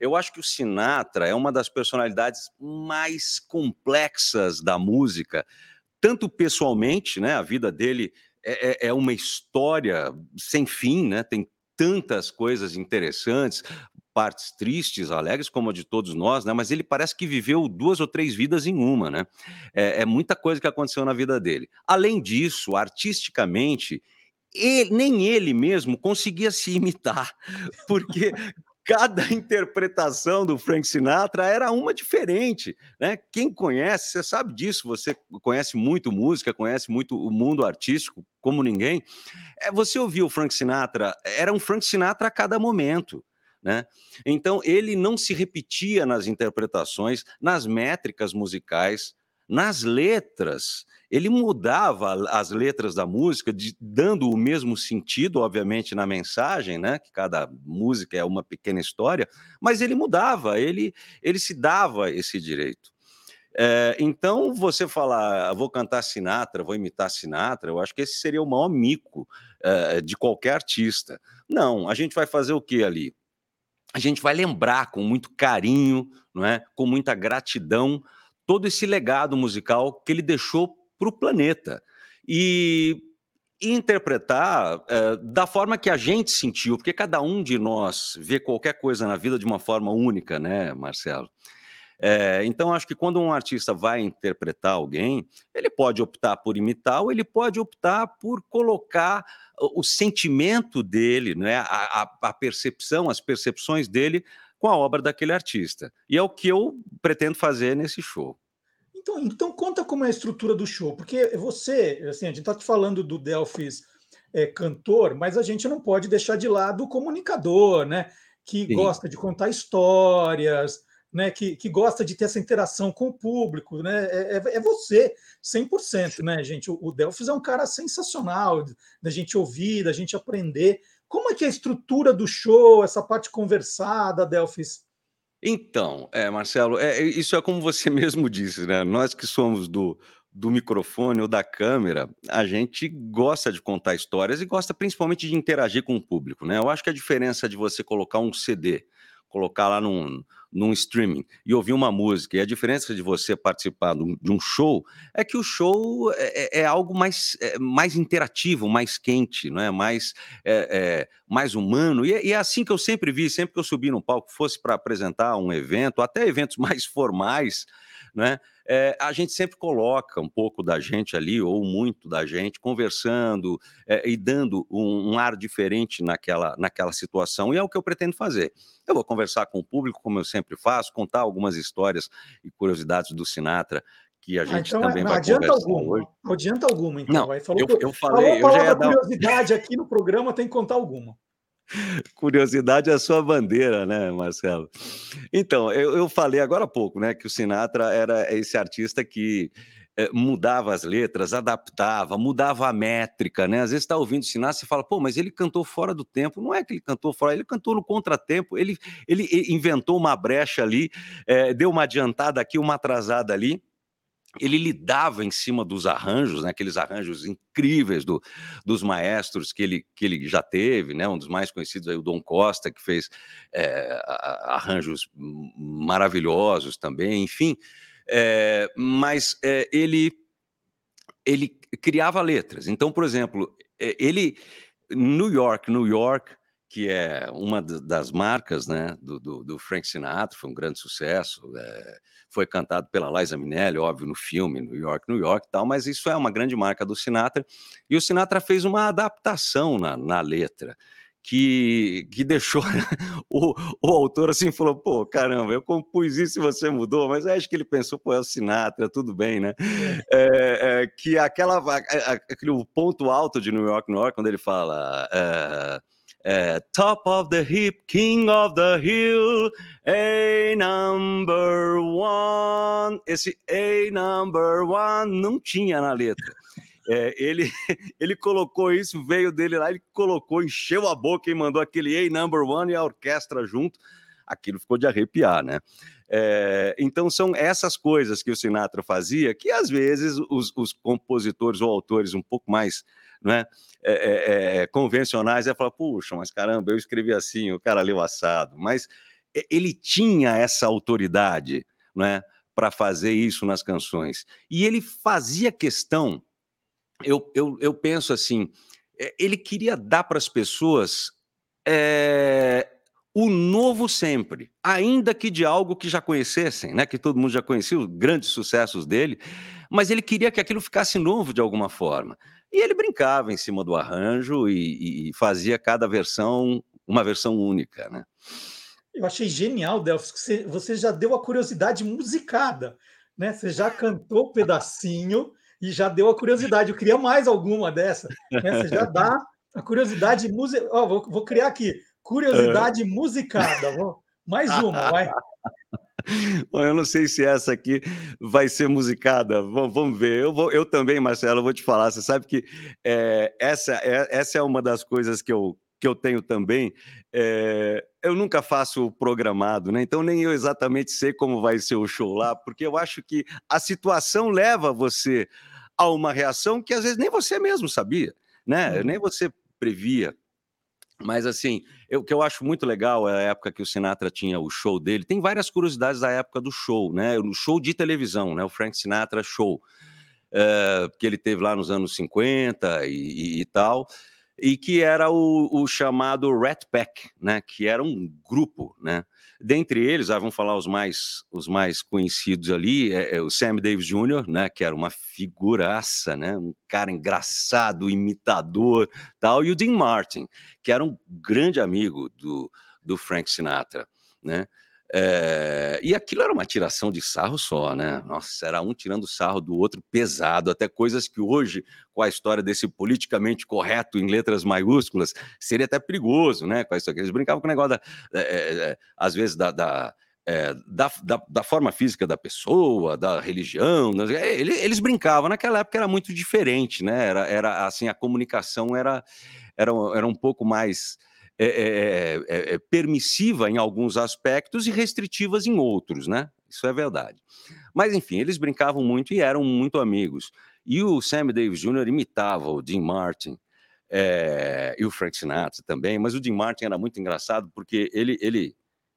Eu acho que o Sinatra é uma das personalidades mais complexas da música, tanto pessoalmente, né? A vida dele é, é, é uma história sem fim, né? Tem tantas coisas interessantes, partes tristes, alegres, como a de todos nós, né? Mas ele parece que viveu duas ou três vidas em uma, né? É, é muita coisa que aconteceu na vida dele. Além disso, artisticamente, ele, nem ele mesmo conseguia se imitar, porque cada interpretação do Frank Sinatra era uma diferente, né? Quem conhece, você sabe disso, você conhece muito música, conhece muito o mundo artístico como ninguém. É, você ouviu o Frank Sinatra, era um Frank Sinatra a cada momento. Né? Então, ele não se repetia nas interpretações, nas métricas musicais, nas letras ele mudava as letras da música, de, dando o mesmo sentido, obviamente, na mensagem, né? Que cada música é uma pequena história, mas ele mudava, ele, ele se dava esse direito. É, então, você falar, vou cantar Sinatra, vou imitar Sinatra, eu acho que esse seria o maior mico é, de qualquer artista. Não, a gente vai fazer o que ali? A gente vai lembrar com muito carinho, não é? com muita gratidão, todo esse legado musical que ele deixou para o planeta. E interpretar é, da forma que a gente sentiu, porque cada um de nós vê qualquer coisa na vida de uma forma única, né, Marcelo? É, então, acho que quando um artista vai interpretar alguém, ele pode optar por imitar ou ele pode optar por colocar o, sentimento dele, né, a, a percepção, as percepções dele com a obra daquele artista. E é o que eu pretendo fazer nesse show. Então, então conta como é a estrutura do show, porque você, assim, a gente está falando do Delphis é, cantor, mas a gente não pode deixar de lado o comunicador, né? Que Sim. gosta de contar histórias, né? Que, que gosta de ter essa interação com o público, né? É, é, é você, 100%, né, gente? O, o Delphis é um cara sensacional da gente ouvir, da gente aprender. Como é que é a estrutura do show, essa parte conversada, Delphis? Então, é, Marcelo, é, é, isso é como você mesmo disse, né? Nós que somos do, do microfone ou da câmera, a gente gosta de contar histórias e gosta principalmente de interagir com o público, né? Eu acho que a diferença de você colocar um CD colocar lá num, num streaming e ouvir uma música. E a diferença de você participar de um show é que o show é, é, é algo mais, é, mais interativo, mais quente, não é? mais, é, é mais humano. E, é, e, é assim que eu sempre vi, sempre que eu subi no palco, fosse para apresentar um evento, até eventos mais formais, né? É, a gente sempre coloca um pouco da gente ali, ou muito da gente, conversando é, e dando um, um, ar diferente naquela, naquela situação, e é o que eu pretendo fazer. Eu vou conversar com o público, como eu sempre faço, contar algumas histórias e curiosidades do Sinatra que a ah, gente ah, então, também não vai adianta conversar alguma, hoje. Não adianta alguma, então. Não, eu, eu falei, falou eu já ia dar... curiosidade aqui no programa, tem que contar alguma. Curiosidade é a sua bandeira, né, Marcelo? Então, eu, eu falei agora há pouco, né, que o Sinatra era esse artista que é, mudava as letras, adaptava, mudava a métrica, né? Às vezes está ouvindo Sinatra e fala, pô, mas ele cantou fora do tempo. Não é que ele cantou fora, ele cantou no contratempo, ele, ele inventou uma brecha ali, é, deu uma adiantada aqui, uma atrasada ali ele lidava em cima dos arranjos, né, aqueles arranjos incríveis do, dos maestros que ele, que ele já teve, né, um dos mais conhecidos aí, o Dom Costa, que fez é, arranjos maravilhosos também, enfim, é, mas é, ele, ele criava letras. Então, por exemplo, ele, New York, New York, que é uma das marcas né, do, do, do, Frank Sinatra, foi um grande sucesso, é, foi cantado pela Liza Minnelli, óbvio, no filme New York, New York e tal, mas isso é uma grande marca do Sinatra, e o Sinatra fez uma adaptação na, na letra, que, que deixou o, o autor assim, falou, pô, caramba, eu compus isso e você mudou, mas acho que ele pensou, pô, é o Sinatra, tudo bem, né? É, é, que aquela, aquele ponto alto de New York, New York, quando ele fala... É, é, top of the heap, king of the hill, a number one. Esse a number one não tinha na letra. É, ele, ele colocou isso, veio dele lá, ele colocou, encheu a boca e mandou aquele A number one e a orquestra junto. Aquilo ficou de arrepiar, né? É, então são essas coisas que o Sinatra fazia que às vezes os, os compositores ou autores um pouco mais né, é, é, convencionais, ia falar, puxa, mas caramba, eu escrevi assim, o cara leu assado. Mas ele tinha essa autoridade né, para fazer isso nas canções. E ele fazia questão, eu, eu, eu penso assim, ele queria dar para as pessoas é, o novo sempre, ainda que de algo que já conhecessem, né? Que todo mundo já conhecia os grandes sucessos dele, mas ele queria que aquilo ficasse novo de alguma forma. E ele brincava em cima do arranjo e, e fazia cada versão uma versão única, né? Eu achei genial, Delfos, que você, você já deu a curiosidade musicada, né? Você já cantou um pedacinho e já deu a curiosidade. Eu queria mais alguma dessa. Né? Você já dá a curiosidade musicada. Oh, vou, vou, criar aqui, curiosidade musicada. Vou... Mais uma, vai. Bom, eu não sei se essa aqui vai ser musicada. Vamos, vamos ver. Eu, vou, eu também, Marcelo, vou te falar. Você sabe que é, essa, é, essa é uma das coisas que eu, que eu tenho também. É, eu nunca faço programado, né? Então nem eu exatamente sei como vai ser o show lá, porque eu acho que a situação leva você a uma reação que às vezes nem você mesmo sabia, né? Nem você previa. Mas assim, o que eu acho muito legal é a época que o Sinatra tinha o show dele. Tem várias curiosidades da época do show, né? O show de televisão, né? O Frank Sinatra Show, é, que ele teve lá nos anos 50 e, e, e tal e que era o, o, chamado Rat Pack, né, que era um grupo, né, dentre eles, ah, vamos falar os mais, os mais conhecidos ali, é, é o Sam Davis Jr., né, que era uma figuraça, né, um cara engraçado, imitador, tal, e o Dean Martin, que era um grande amigo do, do Frank Sinatra, né, é, e aquilo era uma tiração de sarro só, né? Nossa, era um tirando sarro do outro pesado, até coisas que hoje, com a história desse politicamente correto em letras maiúsculas, seria até perigoso, né? Com isso aqui. Eles brincavam com o negócio, da, é, às vezes, da, da é, da, da, da, forma física da pessoa, da religião. Eles, eles, brincavam. Naquela época era muito diferente, né? Era, era assim, a comunicação era, era, era um pouco mais é é, é, é, é, permissiva em alguns aspectos e restritivas em outros, né? Isso é verdade. Mas, enfim, eles brincavam muito e eram muito amigos. E o Sam Davis Jr. imitava o Dean Martin é, e o Frank Sinatra também, mas o Dean Martin era muito engraçado porque ele, ele,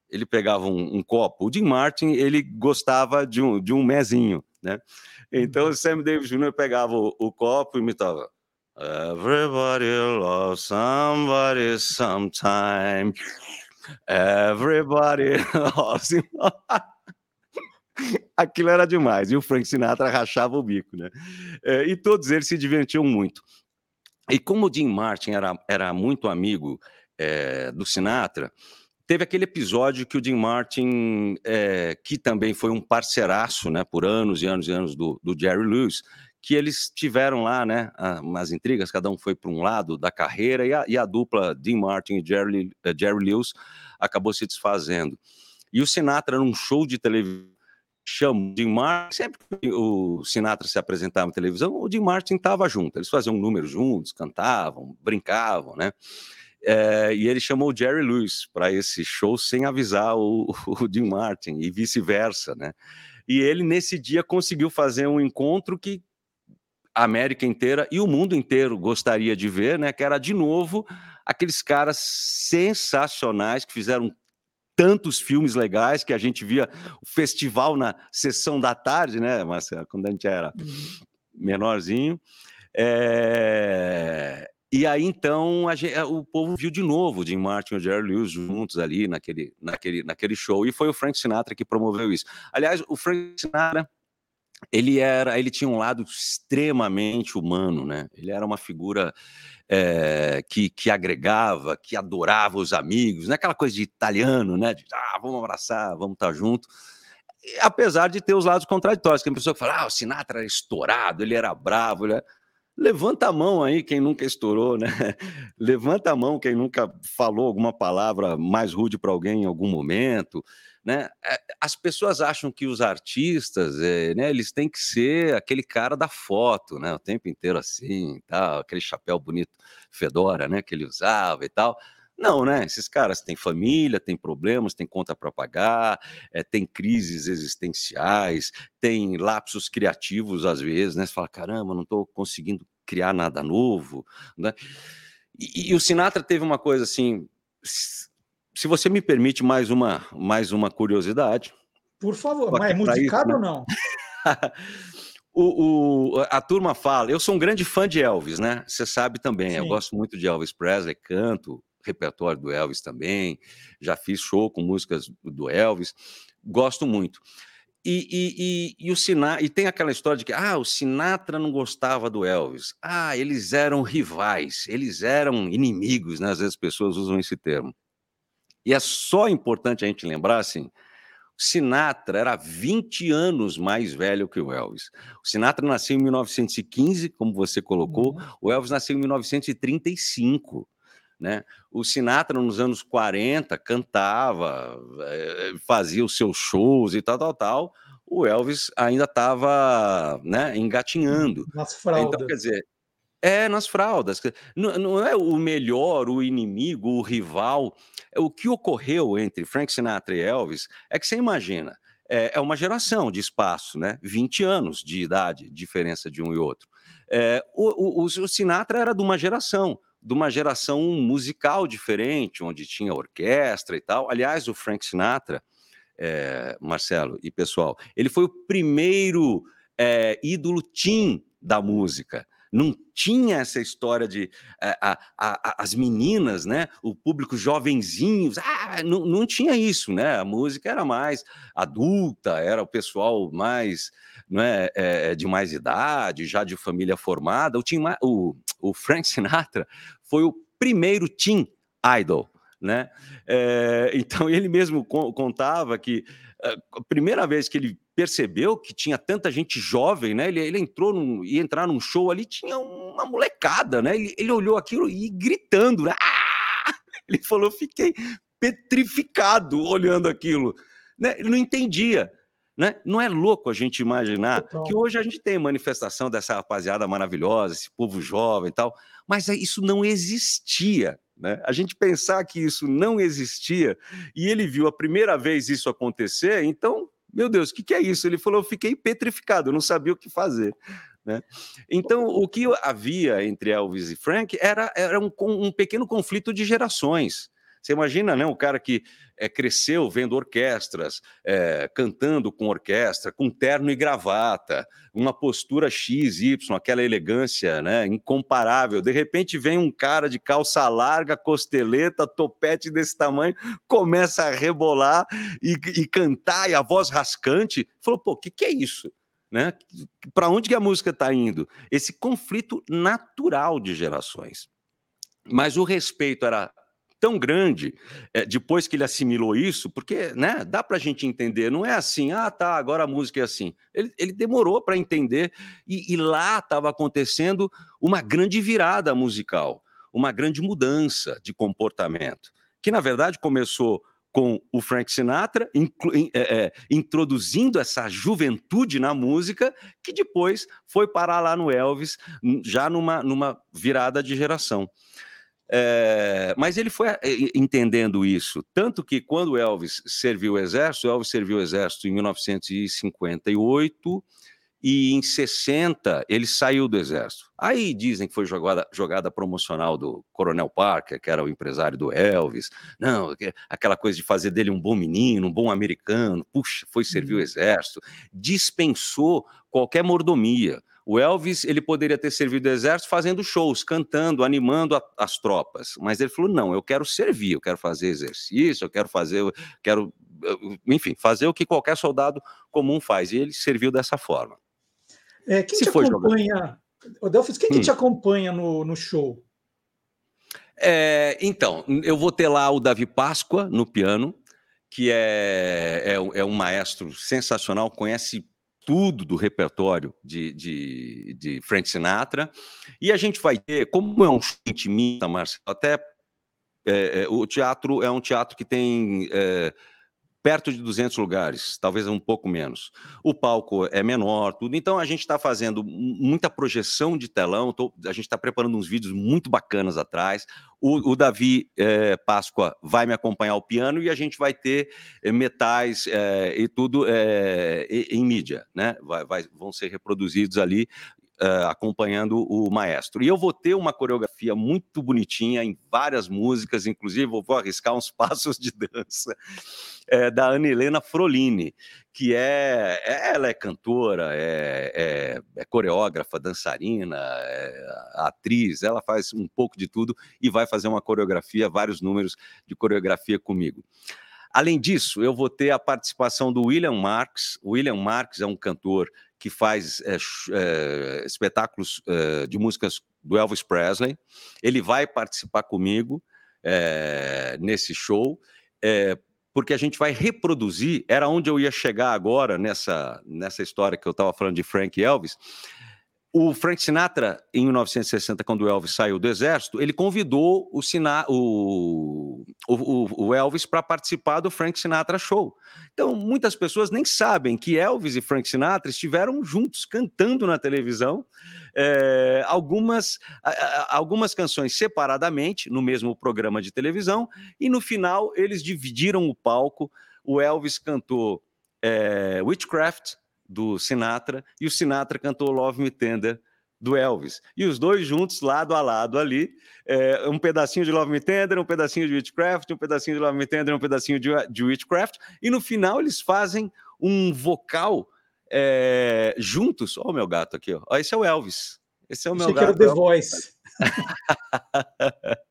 ele pegava um, um copo. O Dean Martin, ele gostava de um, de um mezinho, né? Então, o Sam Davis Jr. pegava o, o copo e imitava Everybody loves somebody sometime. Everybody loves. Aquilo era demais. E o Frank Sinatra rachava o bico, né? É, e todos eles se divertiam muito. E como o Jim Martin era, era muito amigo é, do Sinatra, teve aquele episódio que o Jim Martin, é, que também foi um parceiraço, né, por anos e anos e anos do, do Jerry Lewis, que eles tiveram lá, né, umas intrigas, cada um foi para um lado da carreira, e a, e a dupla Dean Martin e Jerry, uh, Jerry Lewis acabou se desfazendo. E o Sinatra, num show de televisão, chamou Dean Martin, sempre que o Sinatra se apresentava na televisão, o Dean Martin estava junto, eles faziam um número juntos, cantavam, brincavam, né, é, e ele chamou Jerry Lewis para esse show sem avisar o, o Dean Martin, e vice-versa, né, e ele, nesse dia, conseguiu fazer um encontro que a América inteira e o mundo inteiro gostaria de ver, né? Que era de novo aqueles caras sensacionais que fizeram tantos filmes legais que a gente via o festival na sessão da tarde, né, Marcelo, quando a gente era uhum. menorzinho. É... E aí, então, gente, o povo viu de novo Jim Martin e o Jerry Lewis juntos ali naquele, naquele, naquele show. E foi o Frank Sinatra que promoveu isso. Aliás, o Frank Sinatra ele era, ele tinha um lado extremamente humano, né? Ele era uma figura é, que, que agregava, que adorava os amigos, não é aquela coisa de italiano, né? De, ah, vamos abraçar, vamos estar junto. E, apesar de ter os lados contraditórios, a pessoa que fala, ah, o Sinatra era estourado, ele era bravo, era... Levanta a mão aí quem nunca estourou, né? Levanta a mão quem nunca falou alguma palavra mais rude para alguém em algum momento. Né? Eh, as pessoas acham que os artistas, é, né, eles têm que ser aquele cara da foto, né, o tempo inteiro assim, tal, aquele chapéu bonito, fedora, né, que ele usava e tal. Não, né? Esses caras têm família, têm problemas, têm conta para pagar, é, têm crises existenciais, têm lapsos criativos às vezes, né? Você fala, caramba, não estou conseguindo criar nada novo, né? E, e, o Sinatra teve uma coisa assim, se você me permite mais uma, mais uma curiosidade. Por favor, mas é musicado ou não? o, o, a turma fala, eu sou um grande fã de Elvis, né? Você sabe também, Sim. eu gosto muito de Elvis Presley, canto, repertório do Elvis também, já fiz show com músicas do Elvis, gosto muito. E, e, e, e, o Sinatra, e tem aquela história de que ah, o Sinatra não gostava do Elvis. Ah, eles eram rivais, eles eram inimigos, né? Às vezes as pessoas usam esse termo. E é só importante a gente lembrar assim: Sinatra era 20 anos mais velho que o Elvis. O Sinatra nasceu em 1915, como você colocou, uhum. o Elvis nasceu em 1935. Né? O Sinatra, nos anos 40, cantava, eh, fazia os seus shows e tal, tal, tal. O Elvis ainda estava né, engatinhando. Então, quer dizer, é, nas fraldas. Não, não é o melhor, o inimigo, o rival. O que ocorreu entre Frank Sinatra e Elvis é que você imagina, é, é uma geração de espaço, né? 20 anos de idade, diferença de um e outro. É, o, o, o Sinatra era de uma geração, de uma geração musical diferente, onde tinha orquestra e tal. Aliás, o Frank Sinatra, é, Marcelo e pessoal, ele foi o primeiro é, ídolo teen da música não tinha essa história de eh, a, a, a, as meninas, né? O público jovenzinhos, ah, não, não tinha isso, né? A música era mais adulta, era o pessoal mais não é, é de mais idade, já de família formada. O, Tim, o, o Frank Sinatra foi o primeiro teen idol, né? É, então ele mesmo contava que eh, a primeira vez que ele percebeu que tinha tanta gente jovem, né? Ele, ele entrou num, ia entrar num show ali, tinha uma molecada, né? Ele, ele olhou aquilo e gritando, né? Ah! Ele falou, fiquei petrificado olhando aquilo, né? Ele não entendia. Né? Não é louco a gente imaginar que hoje a gente tem manifestação dessa rapaziada maravilhosa, esse povo jovem e tal, mas isso não existia né? A gente pensar que isso não existia e ele viu a primeira vez isso acontecer, então, meu Deus, o que, que é isso? Ele falou: eu fiquei petrificado, não sabia o que fazer. Né? Então, o que havia entre Elvis e Frank era, era um, um pequeno conflito de gerações. Você imagina, né, um cara que é, cresceu vendo orquestras, é, cantando com orquestra, com terno e gravata, uma postura X, Y, aquela elegância né, incomparável. De repente vem um cara de calça larga, costeleta, topete desse tamanho, começa a rebolar e, e cantar, e a voz rascante. Falou, pô, o que, que é isso? Né? Para onde que a música está indo? Esse conflito natural de gerações. Mas o respeito era tão grande é, depois que ele assimilou isso, porque né, dá para a gente entender, não é assim, ah, tá, agora a música é assim. Ele, ele demorou para entender, e, e lá estava acontecendo uma grande virada musical, uma grande mudança de comportamento, que na verdade começou com o Frank Sinatra, é, é, introduzindo essa juventude na música, que depois foi parar lá no Elvis, já numa, numa virada de geração. É, mas ele foi eh, entendendo isso, tanto que quando Elvis serviu o exército, Elvis serviu o exército em 1958 e em 60 ele saiu do exército. Aí dizem que foi jogada, jogada promocional do Coronel Parker, que era o empresário do Elvis. Não, aquela coisa de fazer dele um bom menino, um bom americano. Puxa, foi servir o uhum. exército. Dispensou qualquer mordomia. O Elvis ele poderia ter servido o exército fazendo shows, cantando, animando a, as tropas, mas ele falou: não, eu quero servir, eu quero fazer exercício, eu quero fazer, eu quero, enfim, fazer o que qualquer soldado comum faz. E ele serviu dessa forma. É, quem Se te acompanha, Delfis, quem hum. que te acompanha no, no show? É, então, eu vou ter lá o Davi Páscoa no piano, que é, é, é um maestro sensacional, conhece tudo do repertório de, de, de Frank Sinatra. E a gente vai ter, como é um show intimista, Marcelo, até é, é, o teatro é um teatro que tem é, perto de 200 lugares, talvez um pouco menos. O palco é menor, tudo. Então a gente está fazendo muita projeção de telão. Tô, a gente está preparando uns vídeos muito bacanas atrás. O, o Davi é, Páscoa vai me acompanhar ao piano e a gente vai ter é, metais é, e tudo em mídia, né? Vai, vai, vão ser reproduzidos ali Uh, acompanhando o maestro. E eu vou ter uma coreografia muito bonitinha em várias músicas, inclusive vou, vou arriscar uns passos de dança é, da Ana Helena Frolini, que é, ela é cantora, é, é, é coreógrafa, dançarina, é atriz, ela faz um pouco de tudo e vai fazer uma coreografia, vários números de coreografia comigo. Além disso, eu vou ter a participação do William Marks. O William Marks é um cantor que faz é, é, espetáculos é, de músicas do Elvis Presley. Ele vai participar comigo nesse show, porque a gente vai reproduzir. Era onde eu ia chegar agora nessa, nessa história que eu estava falando de Frank Elvis. O Frank Sinatra, em 1960, quando o Elvis saiu do exército, ele convidou o, Sina o, o, o Elvis para participar do Frank Sinatra Show. Então, muitas pessoas nem sabem que Elvis e Frank Sinatra estiveram juntos cantando na televisão. É, algumas, algumas canções separadamente no mesmo programa de televisão, e no final eles dividiram o palco. O Elvis cantou é, Witchcraft, do Sinatra, e o Sinatra cantou Love Me Tender do Elvis. E os dois juntos, lado a lado ali, é, um pedacinho de Love Me Tender, um pedacinho de Witchcraft, um pedacinho de Love Me Tender, um pedacinho de, de Witchcraft, e no final eles fazem um vocal é, juntos. Olha o meu gato aqui, ó. esse é o Elvis. Esse é o meu Achei gato. Que era o The Voice.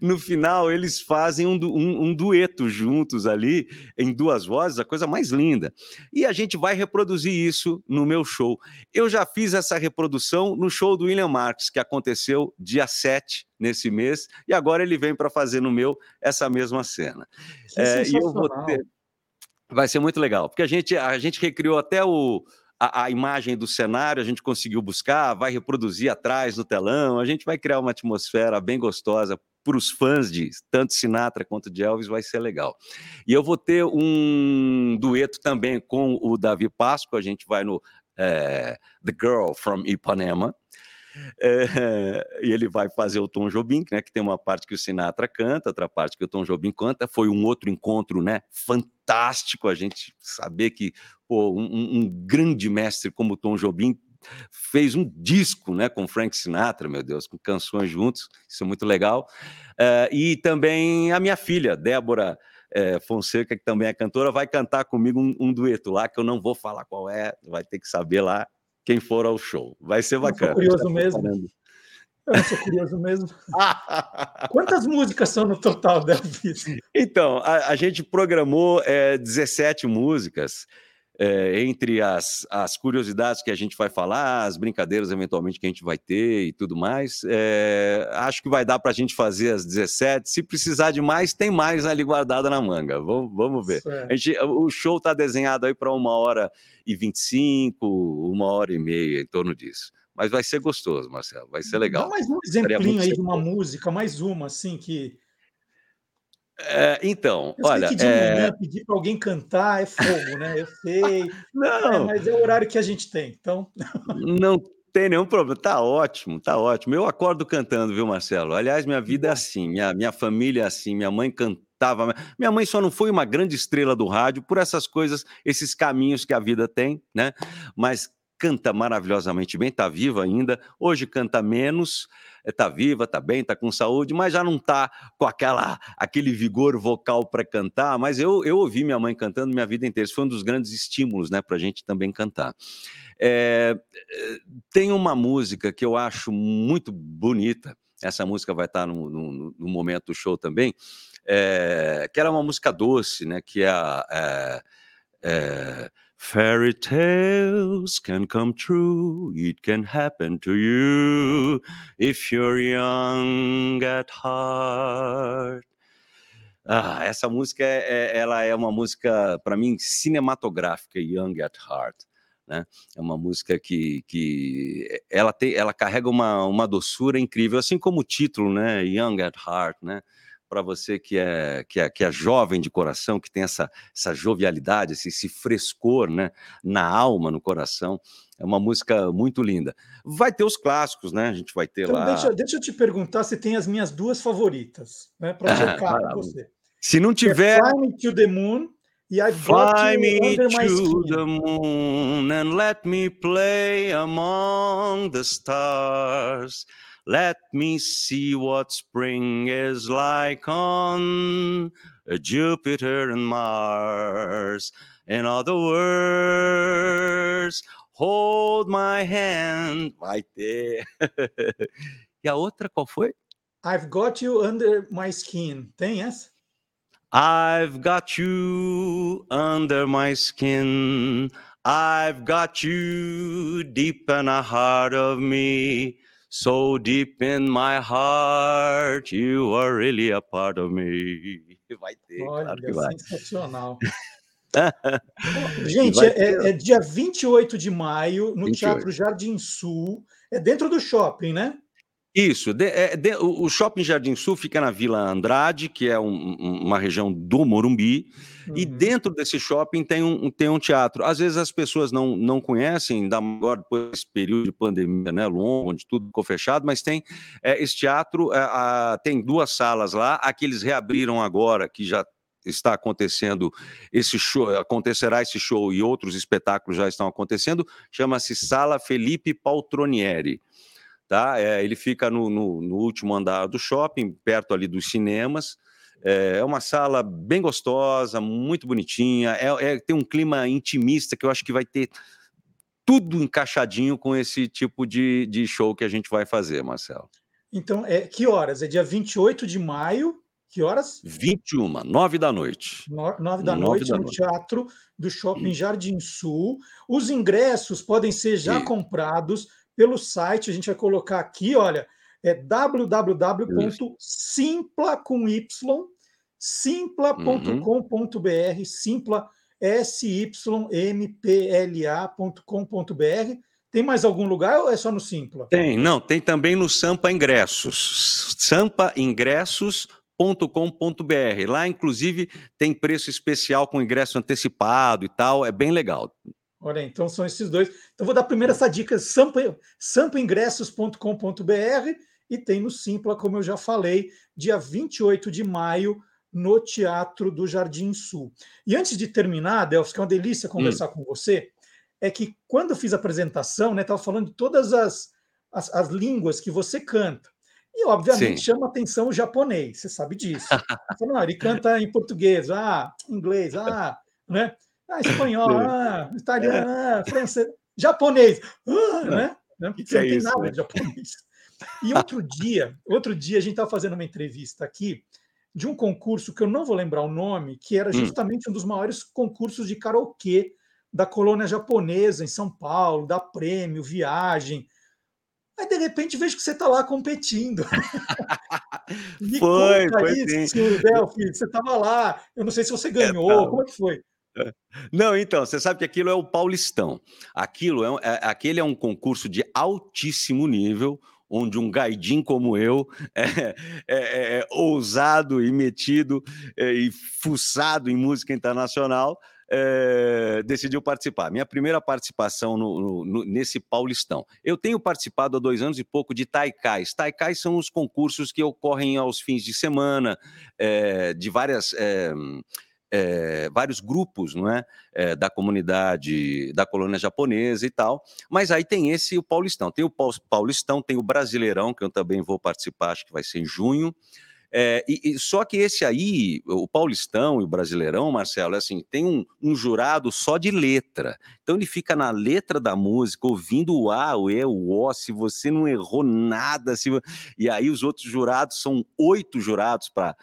no final eles fazem um, um, um, dueto juntos ali, em duas vozes, a coisa mais linda. E a gente vai reproduzir isso no meu show. Eu já fiz essa reprodução no show do William Marx, que aconteceu dia 7 nesse mês, e agora ele vem para fazer no meu essa mesma cena. É, e eu vou ter... Vai ser muito legal, porque a gente, a gente recriou até o, a, a, imagem do cenário a gente conseguiu buscar, vai reproduzir atrás no telão, a gente vai criar uma atmosfera bem gostosa para os fãs de tanto Sinatra quanto de Elvis, vai ser legal. E eu vou ter um dueto também com o Davi Pasco, a gente vai no é, The Girl from Ipanema, é, e ele vai fazer o Tom Jobim, né, que tem uma parte que o Sinatra canta, outra parte que o Tom Jobim canta. Foi um outro encontro, né, fantástico a gente saber que pô, um, um grande mestre como o Tom Jobim fez um disco, né, com Frank Sinatra, meu Deus, com canções juntos. Isso é muito legal. É, e também a minha filha, Débora. É, Fonseca, que também é cantora, vai cantar comigo um, um dueto lá, que eu não vou falar qual é, vai ter que saber lá quem for ao show. Vai ser bacana. Eu curioso mesmo. Eu sou curioso mesmo. Quantas músicas são no total, David? Então, a, a gente programou é, 17 músicas. É, entre as, as curiosidades que a gente vai falar, as brincadeiras eventualmente que a gente vai ter e tudo mais, é, acho que vai dar para a gente fazer as 17. Se precisar de mais, tem mais ali guardada na manga. Vamos, vamos ver. A gente, o show está desenhado aí para uma hora e 25, uma hora e meia, em torno disso. Mas vai ser gostoso, Marcelo, vai ser legal. Dá mais um exemplinho aí de uma música, mais uma, assim, que é, então, eu olha. Que de é... manhã pedir para alguém cantar é fogo, né? Eu sei. Não. É, mas é o horário que a gente tem, então. Não tem nenhum problema. Tá ótimo, tá ótimo. Eu acordo cantando, viu, Marcelo? Aliás, minha vida é assim, minha, minha família é assim, minha mãe cantava. Minha mãe só não foi uma grande estrela do rádio por essas coisas, esses caminhos que a vida tem, né? Mas canta maravilhosamente bem, está viva ainda. Hoje canta menos, está viva, está bem, está com saúde, mas já não está com aquela, aquele vigor vocal para cantar. Mas eu, eu ouvi minha mãe cantando minha vida inteira. Isso foi um dos grandes estímulos né, para a gente também cantar. É, tem uma música que eu acho muito bonita. Essa música vai estar tá no, no, no momento do show também, é, que era uma música doce, né? Que. É, é Fairy tales can come true, it can happen to you if you're young at heart. Ah, essa música é, é ela é uma música para mim cinematográfica, Young at Heart. Né? É uma música que, que ela tem, ela carrega uma, uma doçura incrível, assim como o título, né? Young at Heart, né? Para você que é, que, é, que é jovem de coração, que tem essa, essa jovialidade, esse, esse frescor né, na alma, no coração. É uma música muito linda. Vai ter os clássicos, né? A gente vai ter então, lá. Deixa, deixa eu te perguntar se tem as minhas duas favoritas, né? Para com você. Se não tiver. É Fly Me to the Moon e I've Fly me to the moon and let me play among the stars. Let me see what spring is like on Jupiter and Mars. In other words, hold my hand. Vai ter. e a outra qual foi? I've got you under my skin. Tem essa? I've got you under my skin. I've got you deep in the heart of me. So deep in my heart, you are really a part of me. Vai ter, Olha, claro que vai. Sensacional. Gente, é, é, dia 28 de maio, no 28. Teatro Jardim Sul. É dentro do shopping, né? Isso. De, é, de, o Shopping Jardim Sul fica na Vila Andrade, que é um, uma região do Morumbi. Uhum. E dentro desse shopping tem um, tem um teatro. Às vezes as pessoas não, não conhecem, ainda agora depois desse período de pandemia né, longo, onde tudo ficou fechado, mas tem é, esse teatro, é, a, tem duas salas lá. Aqui eles reabriram agora, que já está acontecendo esse show, acontecerá esse show e outros espetáculos já estão acontecendo, chama-se Sala Felipe Paltronieri. Tá? É, ele fica no, no, no, último andar do shopping, perto ali dos cinemas. É, é uma sala bem gostosa, muito bonitinha. É, é, tem um clima intimista que eu acho que vai ter tudo encaixadinho com esse tipo de, de show que a gente vai fazer, Marcelo. Então, é, que horas? É dia 28 de maio, que horas? 21, 9 da noite. 9 da 9 noite da no noite. Teatro do Shopping Jardim Sul. Os ingressos podem ser já comprados pelo site. A gente vai colocar aqui, olha, é www.simpla com y simpla.com.br, simpla s y m p l a.com.br. Tem mais algum lugar ou é só no Simpla? Tem, não, tem também no Sampa Ingressos. Sampa Lá, inclusive, tem preço especial com ingresso antecipado e tal, é bem legal. Olha, então são esses dois. Então vou dar primeiro essa dica, sampaingressos.com.br e tem no Simpla, como eu já falei, dia 28 de maio, no Teatro do Jardim Sul. E antes de terminar, Delfos, que é uma delícia conversar hum. com você, é que quando eu fiz a apresentação, né, estava falando de todas as, as, as línguas que você canta. E, obviamente, Sim. chama atenção o japonês, você sabe disso. Não, ele canta em português, ah, inglês, ah, né? Ah, espanhol, ah, italiano, ah, francês, japonês, ah, né? Porque que não é tem isso, nada né? de japonês. E outro dia, outro dia a gente estava fazendo uma entrevista aqui de um concurso que eu não vou lembrar o nome, que era hum. justamente hum. um dos maiores concursos de karaokê da colônia japonesa em São Paulo, da Prêmio, Viagem, Aí, de repente, vejo que você está lá competindo. Me foi, conta foi isso, sim. Você estava lá. Eu não sei se você é, ganhou, é, como é que foi? Não, então, você sabe que aquilo é o Paulistão. Aquilo é, é, aquele é um concurso de altíssimo nível, onde um gaidinho como eu é, é, é, é ousado e metido é, e fuçado em música internacional é, decidiu participar. Minha primeira participação no, no, nesse Paulistão. Eu tenho participado há dois anos e pouco de Taikais. Taikais são os concursos que ocorrem aos fins de semana, de várias. É, vários grupos não é? é? da comunidade da colônia japonesa e tal, mas aí tem esse o Paulistão, tem o Paulistão, tem o Brasileirão, que eu também vou participar, acho que vai ser em junho, é, e, e, só que esse aí, o Paulistão e o Brasileirão, Marcelo, é assim, tem um, um, jurado só de letra. Então ele fica na letra da música, ouvindo o A, o E, o O, se você não errou nada. Se... E aí os outros jurados, são oito jurados para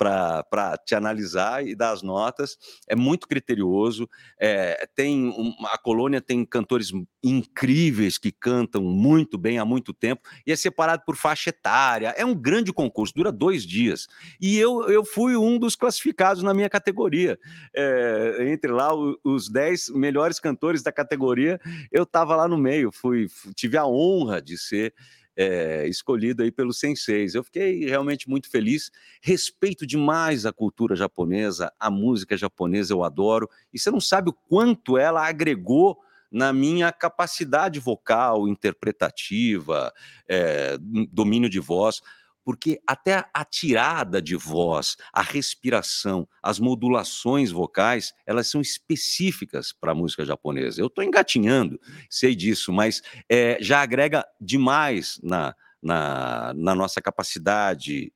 para te analisar e dar as notas. É muito criterioso. É, tem um, a colônia tem cantores incríveis que cantam muito bem há muito tempo e é separado por faixa etária. É um grande concurso, dura dois dias. E eu, eu fui um dos classificados na minha categoria. É, entre lá os dez melhores cantores da categoria, eu estava lá no meio. Fui, tive a honra de ser é, escolhido aí pelos senseis. Eu fiquei realmente muito feliz. Respeito demais a cultura japonesa, a música japonesa eu adoro. E você não sabe o quanto ela agregou na minha capacidade vocal, interpretativa, é, domínio de voz porque até a tirada de voz, a respiração, as modulações vocais, elas são específicas para a música japonesa. Eu estou engatinhando, sei disso, mas é, já agrega demais na, na, na nossa capacidade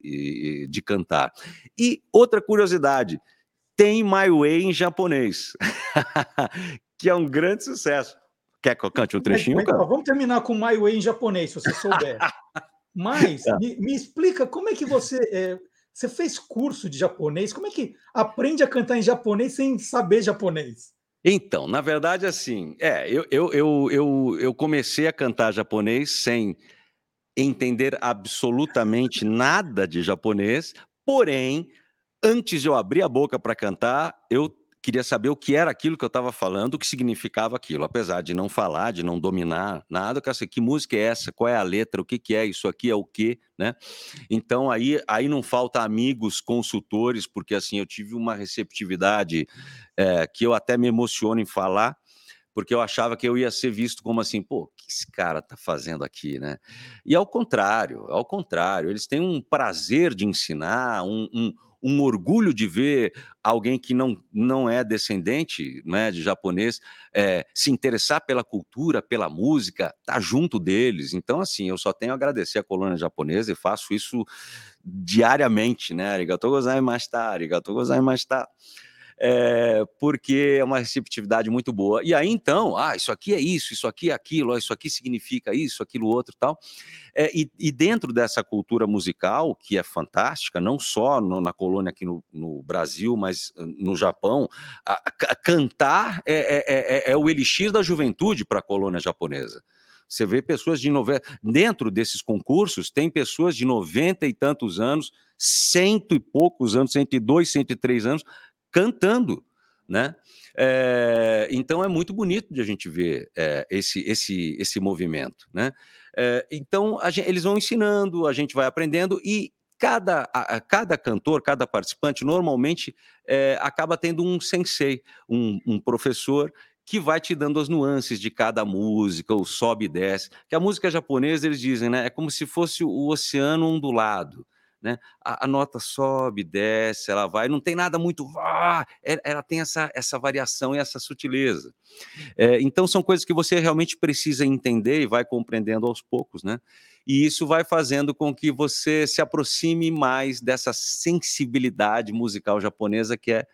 de cantar. E outra curiosidade, tem My Way em japonês, que é um grande sucesso. Quer que eu cante um trechinho? Mas, mas, vamos terminar com My Way em japonês, se você souber. Mas tá. me, me, explica como é que você. É, Você fez curso de japonês? Como é que aprende a cantar em japonês sem saber japonês? Então, na verdade, assim, é, eu, eu, eu, eu, eu comecei a cantar japonês sem entender absolutamente nada de japonês, porém, antes de eu abrir a boca para cantar, eu queria saber o que era aquilo que eu estava falando, o que significava aquilo, apesar de não falar, de não dominar nada, saber que música é essa, qual é a letra, o que, que é, isso aqui? É o quê, né? Então aí, aí não falta amigos, consultores, porque assim, eu tive uma receptividade é, que eu até me emociono em falar, porque eu achava que eu ia ser visto como assim, pô, o que esse cara tá fazendo aqui, né? E ao contrário, ao contrário, eles têm um prazer de ensinar, um, um, um orgulho de ver alguém que não, não é descendente né, de japonês é, se interessar pela cultura, pela música, tá junto deles. Então, assim, eu só tenho a agradecer a colônia japonesa e faço isso diariamente, né? Arigatou gozaimashita, arigatou gozaimashita é, porque é uma receptividade muito boa. E aí, então, ah, isso aqui é isso, isso aqui é aquilo, isso aqui significa isso, aquilo outro tal. É, e, e, dentro dessa cultura musical, que é fantástica, não só no, na colônia aqui no, no, Brasil, mas no Japão, a, a cantar é, é, é o elixir da juventude para a colônia japonesa. Você vê pessoas de 90. Dentro desses concursos, tem pessoas de 90 e tantos anos, cento e poucos anos, 102, 103 anos, cantando, né? É, então é muito bonito de a gente ver é, esse, esse, esse movimento, né? É, então gente, eles vão ensinando, a gente vai aprendendo e cada, a, cada cantor, cada participante normalmente acaba tendo um sensei, um, um professor que vai te dando as nuances de cada música, o sobe e desce. Que a música japonesa, eles dizem, né? É como se fosse o oceano ondulado né? A, a, nota sobe, desce, ela vai, não tem nada muito. Ah, ela tem essa, essa variação e essa sutileza. É, então, são coisas que você realmente precisa entender e vai compreendendo aos poucos, né? E isso vai fazendo com que você se aproxime mais dessa sensibilidade musical japonesa que é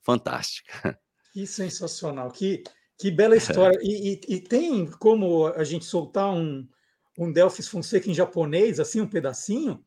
fantástica. Que sensacional, que, que bela história. E, e, e tem como a gente soltar um, um Delphis Fonseca em japonês, assim, um pedacinho?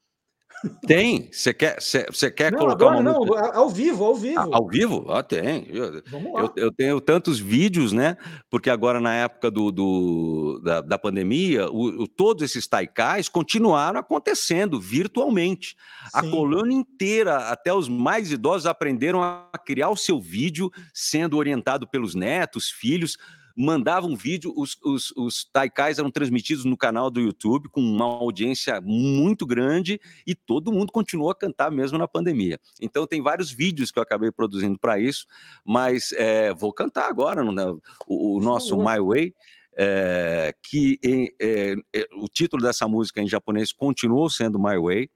Tem. Você quer, você quer não, colocar agora, uma não, ao vivo, ao vivo. ao vivo? Ah, tem. Eu, eu, eu, tenho tantos vídeos, né? Porque agora, na época do, do da, da, pandemia, o, o, todos esses taikais continuaram acontecendo virtualmente. Sim. A colônia inteira, até os mais idosos, aprenderam a criar o seu vídeo, sendo orientado pelos netos, filhos mandava um vídeo, os, os, os taikais eram transmitidos no canal do YouTube com uma audiência muito grande e todo mundo continuou a cantar mesmo na pandemia. Então tem vários vídeos que eu acabei produzindo para isso, mas é, vou cantar agora no, o, o nosso My Way. É, que é, o título dessa música em japonês continuou sendo My Way,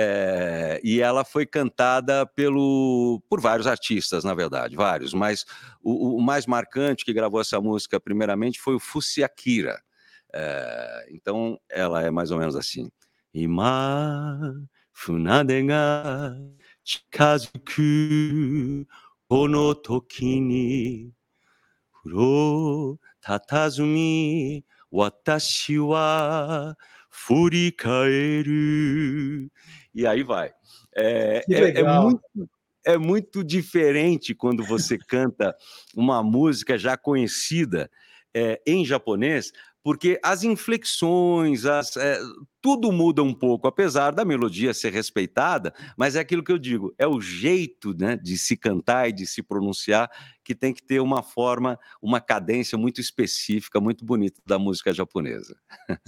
é, e ela foi cantada pelo, por vários artistas, na verdade, vários, mas o, o mais marcante que gravou essa música, primeiramente, foi o Fusi Akira. É, então, ela é mais ou menos assim. Ima funade ga chikazuku kono toki ni furo tatazumi watashi wa furikaeru e aí vai. É, é, é, muito, é muito diferente quando você canta uma música já conhecida é, em japonês, porque as inflexões, as, é, tudo muda um pouco, apesar da melodia ser respeitada, mas é aquilo que eu digo, é o jeito né, de se cantar e de se pronunciar que tem que ter uma forma, uma cadência muito específica, muito bonita da música japonesa.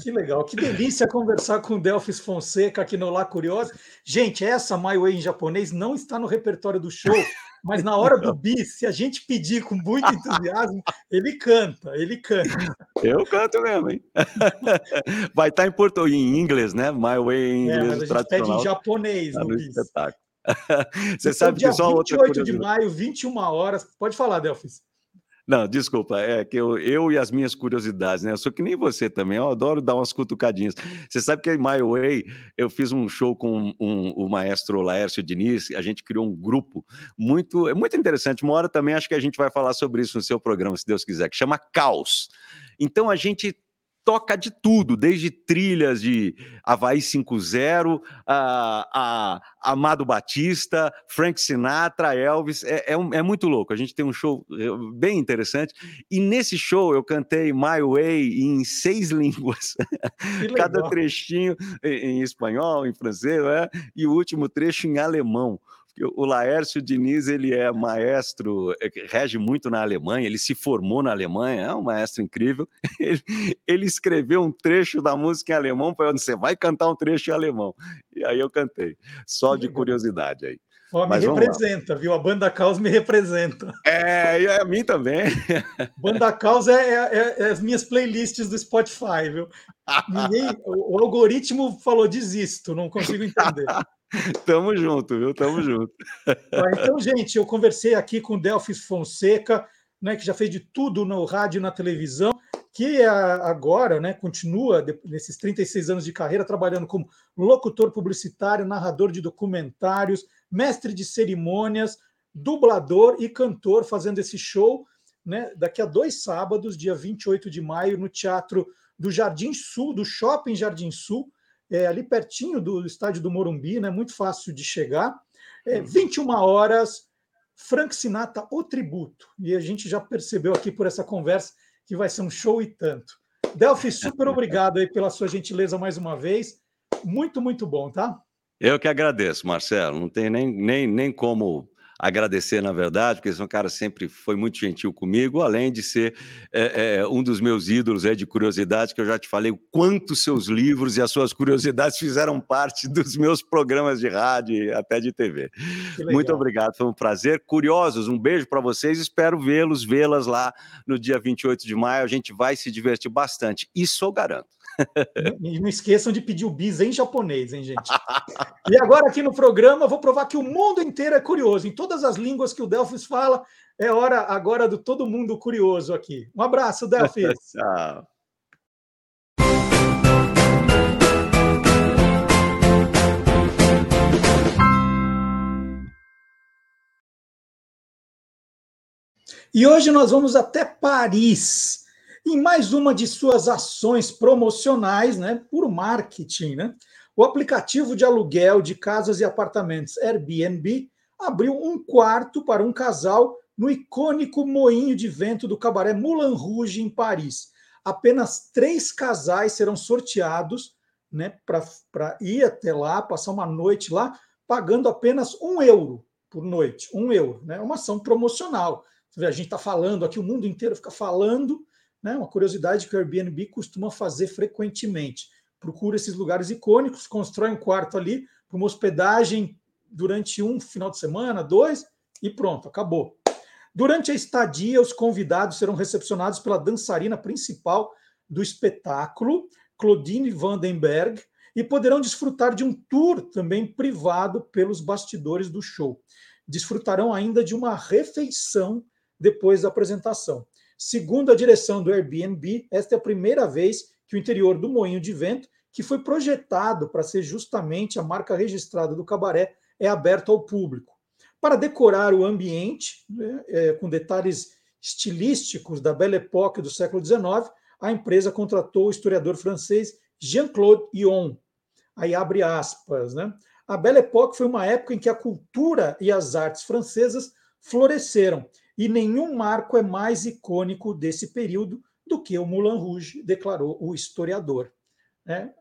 Que legal, que delícia conversar com o Delphis Fonseca aqui no Lá Curiosa. Gente, essa My Way em japonês não está no repertório do show, mas na hora do bis, se a gente pedir com muito entusiasmo, ele canta, ele canta. Eu canto mesmo, hein? Vai estar em português, em inglês, né? My Way em inglês é, mas a gente pede em japonês tá no, no bis. Espetáculo. Você então, sabe que só 28 de maio, 21 horas. Pode falar, Delfis. Não, desculpa, é que eu, eu e as minhas curiosidades, né? Eu sou que nem você também, eu adoro dar umas cutucadinhas. Você sabe que em My Way eu fiz um show com um, o maestro Laércio Diniz, a gente criou um grupo muito, é muito interessante. Uma hora também acho que a gente vai falar sobre isso no seu programa, se Deus quiser, que chama Caos. Então a gente toca de tudo, desde trilhas de Havaí 5.0, a, a Amado Batista, Frank Sinatra, Elvis, é, é, um, é, muito louco. A gente tem um show é, bem interessante. E nesse show eu cantei My Way em seis línguas, cada trechinho em, em, espanhol, em francês, né? e o último trecho em alemão o Laércio Diniz, ele é maestro, é, rege muito na Alemanha, ele se formou na Alemanha, é um maestro incrível. Ele, ele escreveu um trecho da música em alemão para eu você vai cantar um trecho em alemão. E aí eu cantei, só de curiosidade aí. Oh, me representa, viu? A Banda Caos me representa. É, e a mim também. Banda Caos é, é, é, as minhas playlists do Spotify, viu? Ninguém, o, o algoritmo falou desisto, não consigo entender. Tamo junto, viu? Tamo junto. Então, gente, eu conversei aqui com Delfis Fonseca, né, que já fez de tudo no rádio e na televisão, que agora né, continua, nesses 36 anos de carreira, trabalhando como locutor publicitário, narrador de documentários, mestre de cerimônias, dublador e cantor, fazendo esse show né, daqui a dois sábados, dia 28 de maio, no Teatro do Jardim Sul, do Shopping Jardim Sul, é, ali pertinho do estádio do Morumbi, né, muito fácil de chegar. É, 21 uhum. horas, Frank Sinatra, o tributo. E a gente já percebeu aqui por essa conversa que vai ser um show e tanto. Delphi, super obrigado aí pela sua gentileza mais uma vez. Muito, muito bom, tá? Eu que agradeço, Marcelo. Não tem nem, nem, nem como agradecer, na verdade, porque esse é um cara sempre foi muito gentil comigo, além de ser é, é, um dos meus ídolos é, de curiosidade, que eu já te falei o quanto seus livros e as suas curiosidades fizeram parte dos meus programas de rádio e até de TV. Muito obrigado, foi um prazer. Curiosos, um beijo para vocês, espero vê-los, vê-las lá no dia 28 de maio, a gente vai se divertir bastante, isso eu garanto. E não esqueçam de pedir o bis em japonês, hein, gente? E agora aqui no programa vou provar que o mundo inteiro é curioso. Em todas as línguas que o Delfis fala, é hora agora do todo mundo curioso aqui. Um abraço, Delfis. Tchau. E hoje nós vamos até Paris em mais uma de suas ações promocionais, né, por marketing, né, o aplicativo de aluguel de casas e apartamentos Airbnb abriu um quarto para um casal no icônico moinho de vento do cabaré Moulin Rouge, em Paris. Apenas três casais serão sorteados né, para ir até lá, passar uma noite lá, pagando apenas um euro por noite. Um euro. Né? É uma ação promocional. A gente está falando aqui, o mundo inteiro fica falando né? Uma curiosidade que o Airbnb costuma fazer frequentemente. Procura esses lugares icônicos, constrói um quarto ali para uma hospedagem durante um final de semana, dois, e pronto, acabou. Durante a estadia, os convidados serão recepcionados pela dançarina principal do espetáculo, Claudine Vandenberg, e poderão desfrutar de um tour também privado pelos bastidores do show. Desfrutarão ainda de uma refeição depois da apresentação. Segundo a direção do Airbnb, esta é a primeira vez que o interior do moinho de vento, que foi projetado para ser justamente a marca registrada do cabaré, é aberto ao público. Para decorar o ambiente, né, é, com detalhes estilísticos da Belle Époque do século XIX, a empresa contratou o historiador francês Jean-Claude Ion. Aí abre aspas, né? A Belle Époque foi uma época em que a cultura e as artes francesas floresceram e nenhum marco é mais icônico desse período do que o Moulin Rouge, declarou o historiador. Né?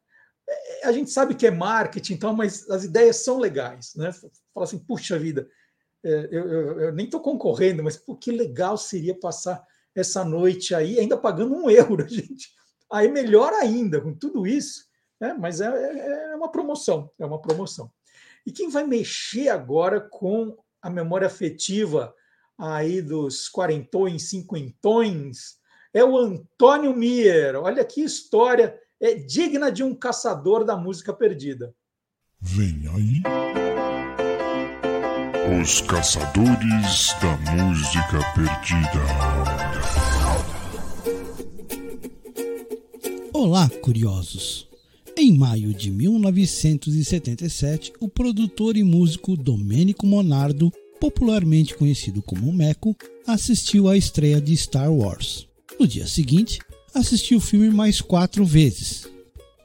A gente sabe que é marketing, então, mas as ideias são legais. Né? Fala assim, puxa vida, é, eu, eu, eu nem estou concorrendo, mas pô, que legal seria passar essa noite aí, ainda pagando um euro, gente. Aí melhor ainda, com tudo isso, né? mas é, é, é uma promoção, é uma promoção. E quem vai mexer agora com a memória afetiva aí dos quarentões, cinquentões, é o Antônio Mier. Olha que história, é digna de um caçador da música perdida. Vem aí. Os Caçadores da Música Perdida. Olá, curiosos! Em maio de 1977, o produtor e músico Domênico Monardo popularmente conhecido como Meco, assistiu à estreia de Star Wars. No dia seguinte, assisti o filme mais quatro vezes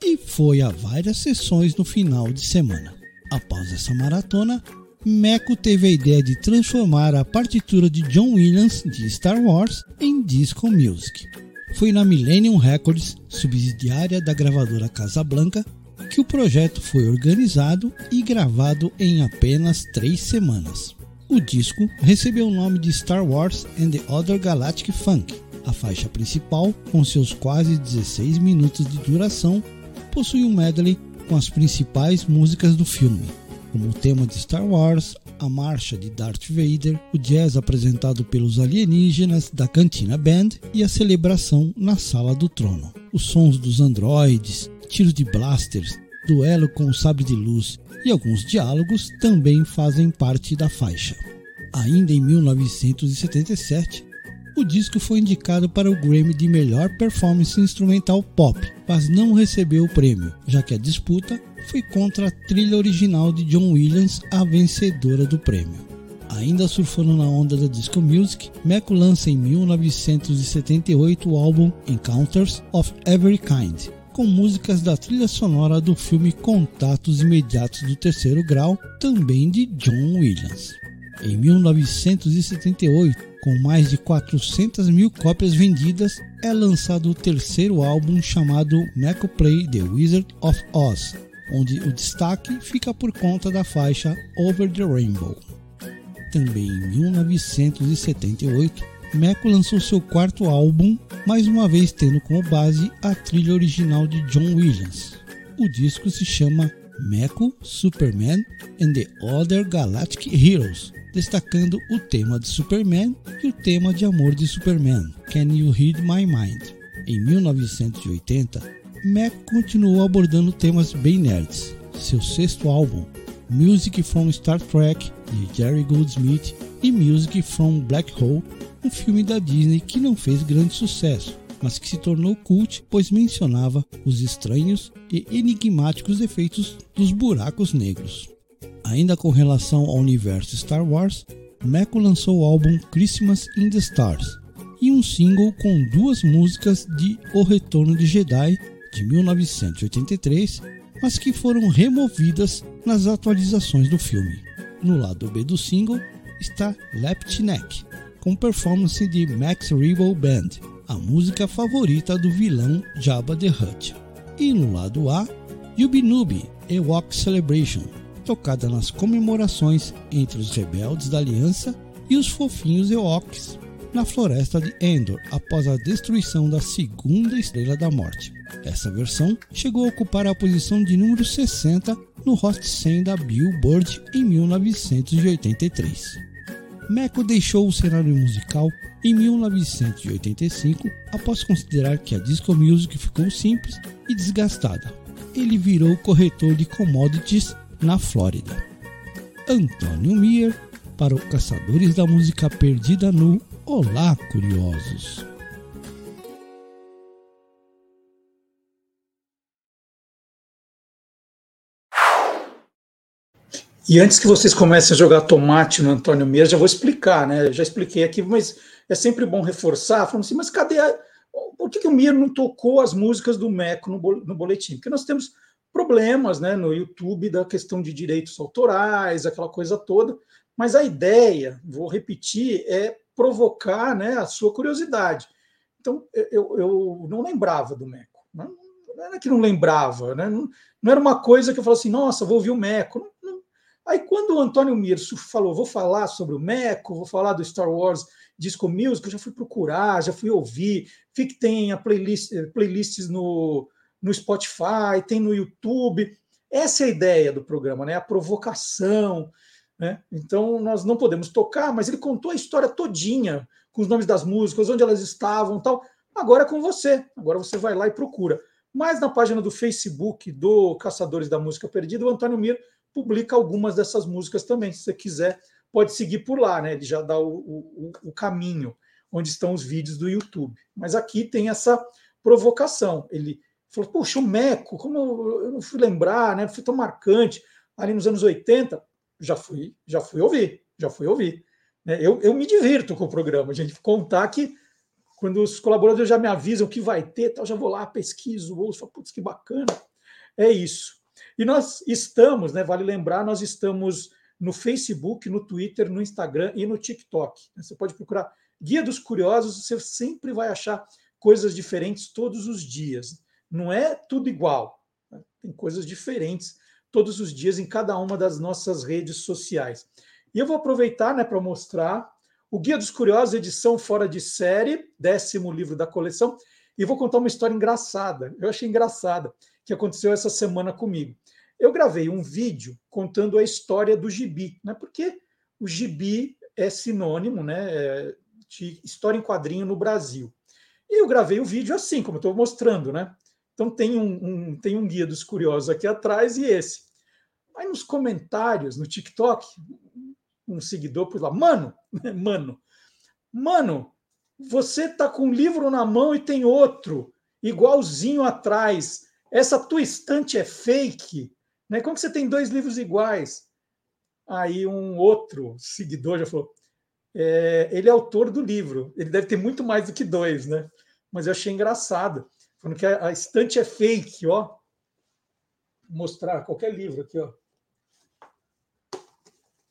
e foi a várias sessões no final de semana. Após essa maratona, Meco teve a ideia de transformar a partitura de John Williams de Star Wars em disco music. Foi na Millennium Records, subsidiária da gravadora Casablanca, que o projeto foi organizado e gravado em apenas três semanas. O disco recebeu o nome de Star Wars and the Other Galactic Funk. A faixa principal, com seus quase 16 minutos de duração, possui um medley com as principais músicas do filme, como o tema de Star Wars, a marcha de Darth Vader, o jazz apresentado pelos alienígenas da Cantina Band e a celebração na Sala do Trono. Os sons dos androides, tiros de blasters, duelo com o sabre de luz e alguns diálogos também fazem parte da faixa. Ainda em 1977, o disco foi indicado para o Grammy de Melhor Performance Instrumental Pop, mas não recebeu o prêmio, já que a disputa foi contra a trilha original de John Williams, a vencedora do prêmio. Ainda surfando na onda da disco music, Meco lança em 1978 o álbum Encounters of Every Kind, com músicas da trilha sonora do filme Contatos Imediatos do Terceiro Grau, também de John Williams. Em 1978, com mais de 400 mil cópias vendidas, é lançado o terceiro álbum chamado Play The Wizard of Oz, onde o destaque fica por conta da faixa Over the Rainbow. Também em 1978, Meco lançou seu quarto álbum, mais uma vez tendo como base a trilha original de John Williams. O disco se chama Meco, Superman and the Other Galactic Heroes, destacando o tema de Superman e o tema de amor de Superman, Can You Read My Mind. Em 1980, Meco continuou abordando temas bem nerds. Seu sexto álbum, Music from Star Trek, de Jerry Goldsmith, e Music from Black Hole, um filme da Disney que não fez grande sucesso, mas que se tornou cult pois mencionava os estranhos e enigmáticos efeitos dos buracos negros. Ainda com relação ao universo Star Wars, Meco lançou o álbum Christmas in the Stars e um single com duas músicas de O Retorno de Jedi de 1983, mas que foram removidas nas atualizações do filme. No lado B do single está Left Neck, com performance de Max Rebo Band, a música favorita do vilão Jabba the Hutt. E no lado A, Yubi Ewok Celebration, tocada nas comemorações entre os rebeldes da Aliança e os fofinhos Ewoks na floresta de Endor após a destruição da segunda Estrela da Morte. Essa versão chegou a ocupar a posição de número 60 no Hot 100 da Billboard em 1983. Meco deixou o cenário musical em 1985 após considerar que a disco music ficou simples e desgastada. Ele virou corretor de commodities na Flórida. Antônio Mier para o Caçadores da Música Perdida no Olá Curiosos. E antes que vocês comecem a jogar tomate no Antônio Meira, já vou explicar, né? Já expliquei aqui, mas é sempre bom reforçar, falando assim, mas cadê a... Por que, que o Mir não tocou as músicas do Meco no boletim? Porque nós temos problemas né, no YouTube da questão de direitos autorais, aquela coisa toda, mas a ideia, vou repetir, é provocar né, a sua curiosidade. Então, eu, eu não lembrava do Meco. Não, não era que não lembrava, né? não, não era uma coisa que eu falava assim, nossa, vou ouvir o Meco. Aí, quando o Antônio Mirso falou, vou falar sobre o Meco, vou falar do Star Wars Disco Music, eu já fui procurar, já fui ouvir, vi que tem a playlist, eh, playlists no, no Spotify, tem no YouTube. Essa é a ideia do programa, né? A provocação. Né? Então, nós não podemos tocar, mas ele contou a história todinha, com os nomes das músicas, onde elas estavam tal. Agora é com você. Agora você vai lá e procura. Mas na página do Facebook do Caçadores da Música Perdida, o Antônio Mir publica algumas dessas músicas também. Se você quiser, pode seguir por lá, né? Ele já dá o, o, o caminho onde estão os vídeos do YouTube. Mas aqui tem essa provocação. Ele falou, poxa, o Meco, como eu não fui lembrar, né? Foi tão marcante. Ali nos anos 80, já fui, já fui ouvir, já fui ouvir. Né? Eu, eu me divirto com o programa, gente contar que quando os colaboradores já me avisam que vai ter, tal, já vou lá, pesquiso, ouço, falo, putz, que bacana. É isso. E nós estamos, né, vale lembrar, nós estamos no Facebook, no Twitter, no Instagram e no TikTok. Você pode procurar Guia dos Curiosos, você sempre vai achar coisas diferentes todos os dias. Não é tudo igual, né? tem coisas diferentes todos os dias em cada uma das nossas redes sociais. E eu vou aproveitar né, para mostrar o Guia dos Curiosos, edição fora de série, décimo livro da coleção, e vou contar uma história engraçada. Eu achei engraçada, que aconteceu essa semana comigo. Eu gravei um vídeo contando a história do gibi, né? Porque o gibi é sinônimo, né, de história em quadrinho no Brasil. E eu gravei o vídeo assim, como estou mostrando, né? Então tem um, um, tem um guia dos curiosos aqui atrás e esse. Aí nos comentários no TikTok, um seguidor por lá, mano, mano, mano, você tá com um livro na mão e tem outro igualzinho atrás. Essa tua estante é fake, né? Como que você tem dois livros iguais? Aí um outro seguidor já falou: é, ele é autor do livro, ele deve ter muito mais do que dois, né? Mas eu achei engraçado, falando que a, a estante é fake, ó. Vou mostrar qualquer livro aqui, ó.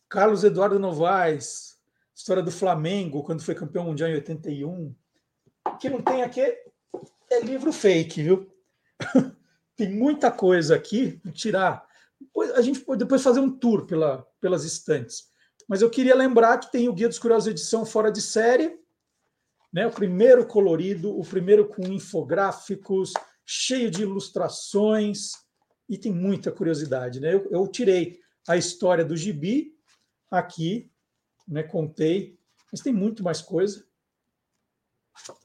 Carlos Eduardo Novaes, história do Flamengo, quando foi campeão mundial em 81. O que não tem aqui é livro fake, viu? tem muita coisa aqui, vou tirar. A gente pode depois fazer um tour pela, pelas estantes. Mas eu queria lembrar que tem o Guia dos Curiosos edição fora de série, né? O primeiro colorido, o primeiro com infográficos, cheio de ilustrações e tem muita curiosidade, né? Eu, eu tirei a história do gibi aqui, né? Contei, mas tem muito mais coisa.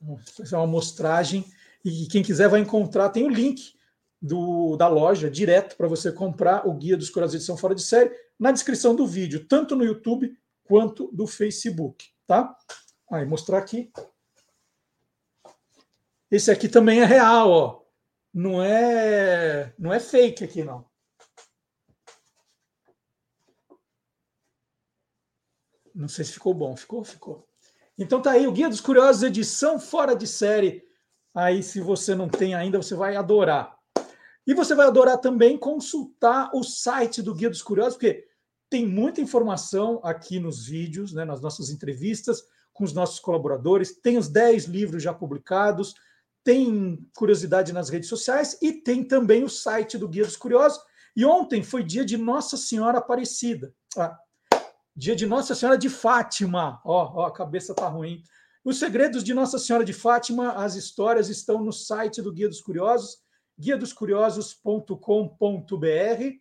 Vou fazer uma amostragem e quem quiser vai encontrar, tem o link do, da loja direto para você comprar o Guia dos Curiosos Edição Fora de Série na descrição do vídeo, tanto no YouTube quanto do Facebook, tá? Aí, mostrar aqui. Esse aqui também é real, ó. Não é, não é fake aqui, não. Não sei se ficou bom. Ficou? Ficou. Então tá aí o Guia dos Curiosos, edição fora de série. Aí, se você não tem ainda, você vai adorar. E você vai adorar também consultar o site do Guia dos Curiosos, porque tem muita informação aqui nos vídeos, né, nas nossas entrevistas com os nossos colaboradores. Tem os 10 livros já publicados, tem curiosidade nas redes sociais e tem também o site do Guia dos Curiosos. E ontem foi dia de Nossa Senhora Aparecida. Ah, dia de Nossa Senhora de Fátima. Ó, a cabeça tá ruim. Os segredos de Nossa Senhora de Fátima, as histórias estão no site do Guia dos Curiosos guiadoscuriosos.com.br.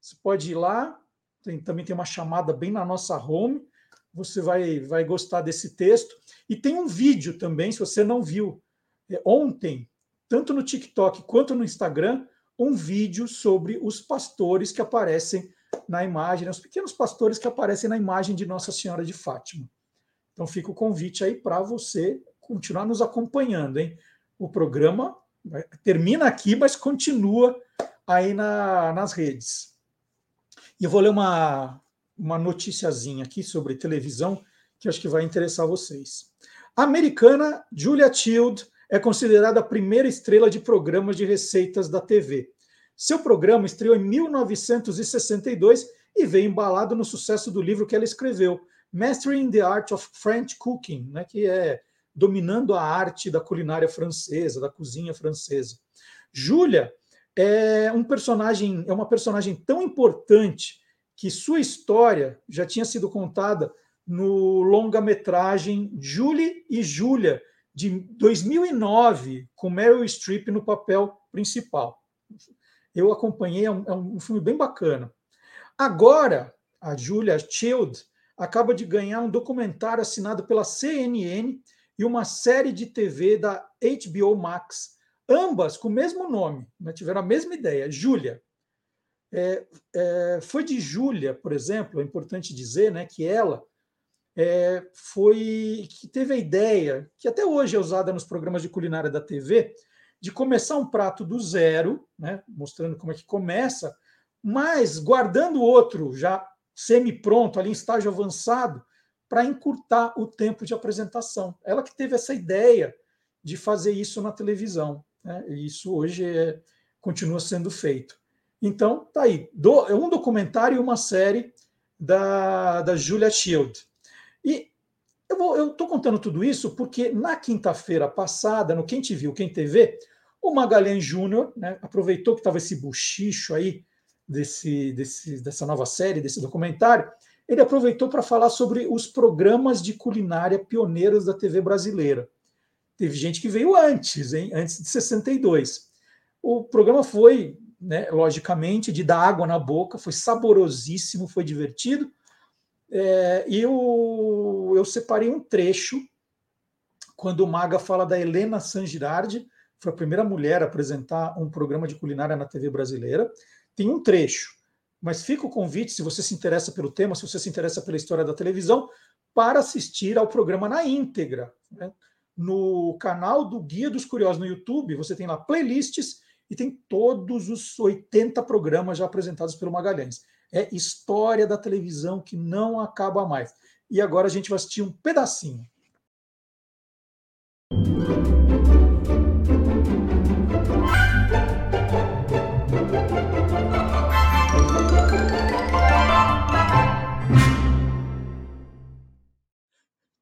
Você pode ir lá, tem, também tem uma chamada bem na nossa home. Você vai, vai gostar desse texto. E tem um vídeo também, se você não viu, é, ontem, tanto no TikTok quanto no Instagram, um vídeo sobre os pastores que aparecem na imagem, né? os pequenos pastores que aparecem na imagem de Nossa Senhora de Fátima. Então fica o convite aí para você continuar nos acompanhando, hein? O programa termina aqui, mas continua aí na, nas redes. E eu vou ler uma, uma noticiazinha aqui sobre televisão que acho que vai interessar vocês. A americana Julia Child é considerada a primeira estrela de programas de receitas da TV. Seu programa estreou em 1962 e veio embalado no sucesso do livro que ela escreveu, Mastering the Art of French Cooking, né, que é dominando a arte da culinária francesa, da cozinha francesa. Júlia é um personagem, é uma personagem tão importante que sua história já tinha sido contada no longa-metragem Julie e Júlia de 2009, com Meryl Streep no papel principal. Eu acompanhei, é um, é um filme bem bacana. Agora, a Julia Child acaba de ganhar um documentário assinado pela CNN e uma série de TV da HBO Max, ambas com o mesmo nome, né? tiveram a mesma ideia, Júlia. É, é, foi de Júlia, por exemplo, é importante dizer né, que ela é, foi que teve a ideia, que até hoje é usada nos programas de culinária da TV, de começar um prato do zero, né, mostrando como é que começa, mas guardando outro já semi-pronto, ali em estágio avançado, para encurtar o tempo de apresentação. Ela que teve essa ideia de fazer isso na televisão. Né? E isso hoje é, continua sendo feito. Então, tá aí. Do, é um documentário e uma série da, da Julia Shield. E eu estou contando tudo isso porque na quinta-feira passada, no Quem Te Viu, Quem TV, o Magalhães Júnior né, aproveitou que estava esse buchicho aí desse, desse, dessa nova série, desse documentário, ele aproveitou para falar sobre os programas de culinária pioneiros da TV brasileira. Teve gente que veio antes, hein, antes de 62. O programa foi, né, logicamente, de dar água na boca, foi saborosíssimo, foi divertido. É, e eu, eu separei um trecho quando o Maga fala da Helena San Girardi, foi a primeira mulher a apresentar um programa de culinária na TV brasileira. Tem um trecho, mas fica o convite, se você se interessa pelo tema, se você se interessa pela história da televisão, para assistir ao programa na íntegra. Né? No canal do Guia dos Curiosos no YouTube, você tem lá playlists e tem todos os 80 programas já apresentados pelo Magalhães. É história da televisão que não acaba mais. E agora a gente vai assistir um pedacinho.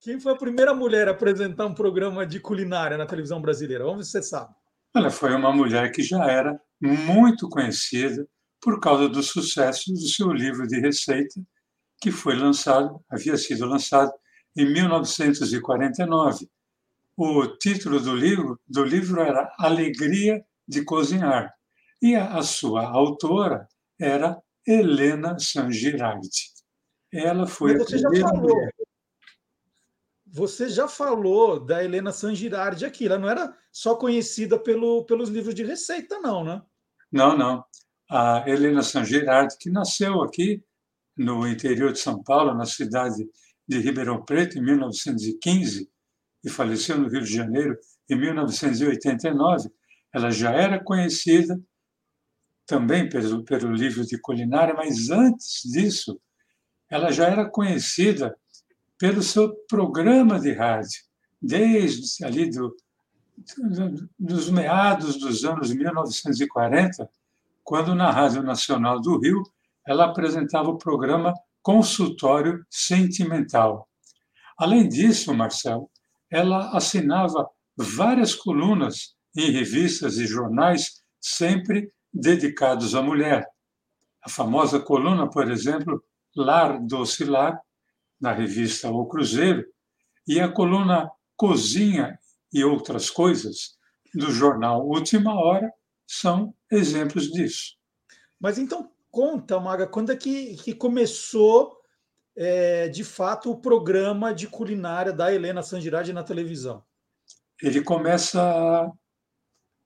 Quem foi a primeira mulher a apresentar um programa de culinária na televisão brasileira? Vamos ver se você sabe. Ela foi uma mulher que já era muito conhecida por causa do sucesso do seu livro de receita, que foi lançado, havia sido lançado em 1949. O título do livro, do livro era Alegria de Cozinhar, e a, a sua autora era Helena Sangirardi. Ela foi Mas você a primeira já falou, mulher. Você já falou da Helena Sangirardi aqui, ela não era só conhecida pelo, pelos livros de receita, não, né? Não, não a Helena San Gerardi, que nasceu aqui no interior de São Paulo, na cidade de Ribeirão Preto, em 1915, e faleceu no Rio de Janeiro em 1989. Ela já era conhecida também pelo, pelo livro de culinária, mas antes disso, ela já era conhecida pelo seu programa de rádio, desde ali do, dos meados dos anos 1940, quando na Rádio Nacional do Rio ela apresentava o programa Consultório Sentimental. Além disso, Marcelo, ela assinava várias colunas em revistas e jornais sempre dedicados à mulher. A famosa coluna, por exemplo, Lar Doce Lar, na revista O Cruzeiro, e a coluna Cozinha e Outras Coisas, do jornal Última Hora, são exemplos disso. Mas então conta, Maga, quando é que, que começou é, de fato o programa de culinária da Helena Sangirade na televisão? Ele começa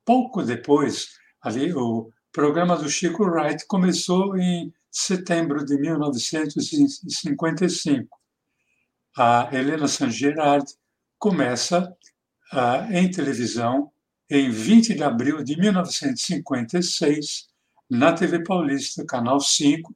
pouco depois. Ali, o programa do Chico Wright começou em setembro de 1955. A Helena Sangerard começa uh, em televisão em 20 de abril de 1956, na TV Paulista, Canal 5,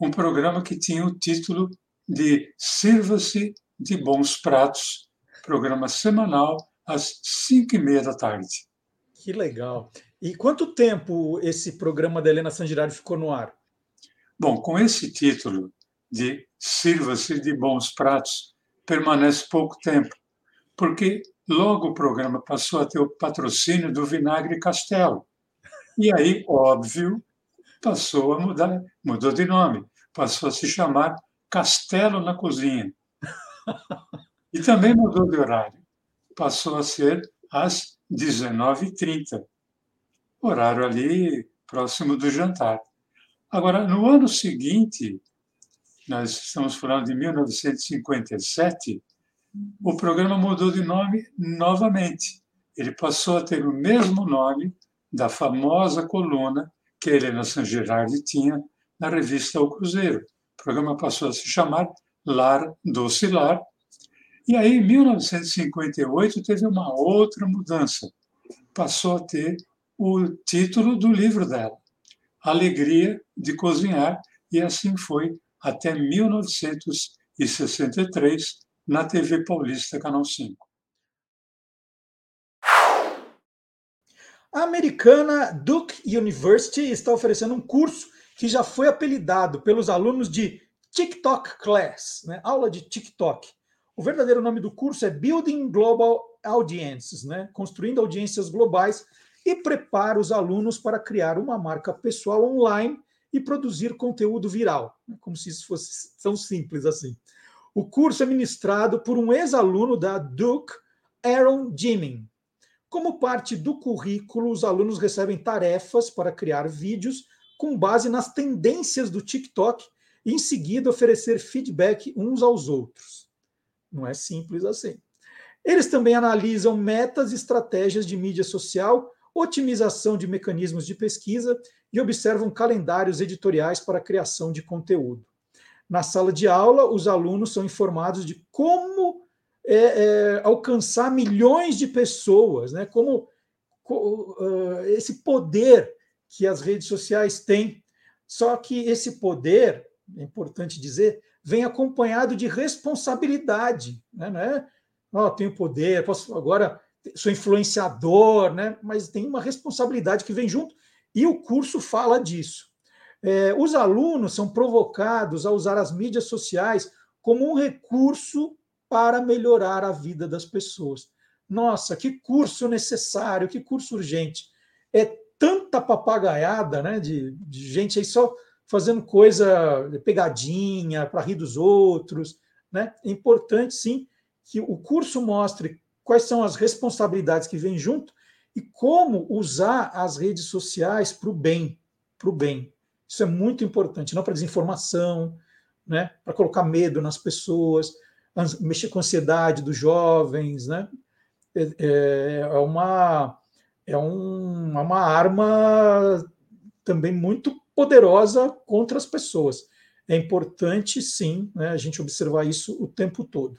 um programa que tinha o título de Sirva-se de Bons Pratos, programa semanal às 5 e meia da tarde. Que legal. E quanto tempo esse programa da Helena Sangirari ficou no ar? Bom, com esse título de Sirva-se de Bons Pratos, permanece pouco tempo, porque Logo o programa passou a ter o patrocínio do Vinagre Castelo. E aí, óbvio, passou a mudar, mudou de nome, passou a se chamar Castelo na Cozinha. E também mudou de horário, passou a ser às 19h30, horário ali próximo do jantar. Agora, no ano seguinte, nós estamos falando de 1957, o programa mudou de nome novamente. Ele passou a ter o mesmo nome da famosa coluna que a Helena San Gerardi tinha na revista O Cruzeiro. O programa passou a se chamar Lar Doce Lar. E aí, em 1958, teve uma outra mudança. Passou a ter o título do livro dela, Alegria de Cozinhar, e assim foi até 1900 e 63 na TV Paulista Canal 5. A americana Duke University está oferecendo um curso que já foi apelidado pelos alunos de TikTok Class, né? aula de TikTok. O verdadeiro nome do curso é Building Global Audiences, né? construindo audiências globais e prepara os alunos para criar uma marca pessoal online e produzir conteúdo viral, né? como se isso fosse tão simples assim. O curso é ministrado por um ex-aluno da Duke, Aaron Jimming. Como parte do currículo, os alunos recebem tarefas para criar vídeos com base nas tendências do TikTok e, em seguida, oferecer feedback uns aos outros. Não é simples assim. Eles também analisam metas e estratégias de mídia social, otimização de mecanismos de pesquisa e observam calendários editoriais para a criação de conteúdo. Na sala de aula, os alunos são informados de como é, é, alcançar milhões de pessoas, né? como uh, esse poder que as redes sociais têm. Só que esse poder, é importante dizer, vem acompanhado de responsabilidade. Né? Não é, oh, tenho poder, posso agora sou influenciador, né? mas tem uma responsabilidade que vem junto, e o curso fala disso. É, os alunos são provocados a usar as mídias sociais como um recurso para melhorar a vida das pessoas. Nossa, que curso necessário, que curso urgente. É tanta papagaiada né, de, de gente aí só fazendo coisa, pegadinha, para rir dos outros. Né? É importante, sim, que o curso mostre quais são as responsabilidades que vêm junto e como usar as redes sociais para o bem, para o bem. Isso é muito importante, não para desinformação, né? para colocar medo nas pessoas, mexer com a ansiedade dos jovens, né? É, é, é uma é um, é uma arma também muito poderosa contra as pessoas. É importante, sim, né, a gente observar isso o tempo todo.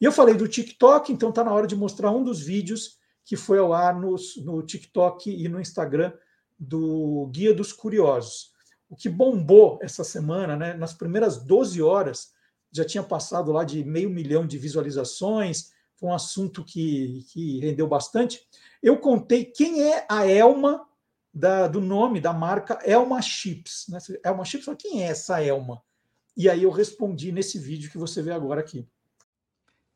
E eu falei do TikTok, então está na hora de mostrar um dos vídeos que foi ao ar no, no TikTok e no Instagram do Guia dos Curiosos. O que bombou essa semana, né, nas primeiras 12 horas, já tinha passado lá de meio milhão de visualizações, foi um assunto que, que rendeu bastante. Eu contei quem é a Elma da, do nome da marca Elma Chips. Né? Elma Chips, quem é essa Elma? E aí eu respondi nesse vídeo que você vê agora aqui.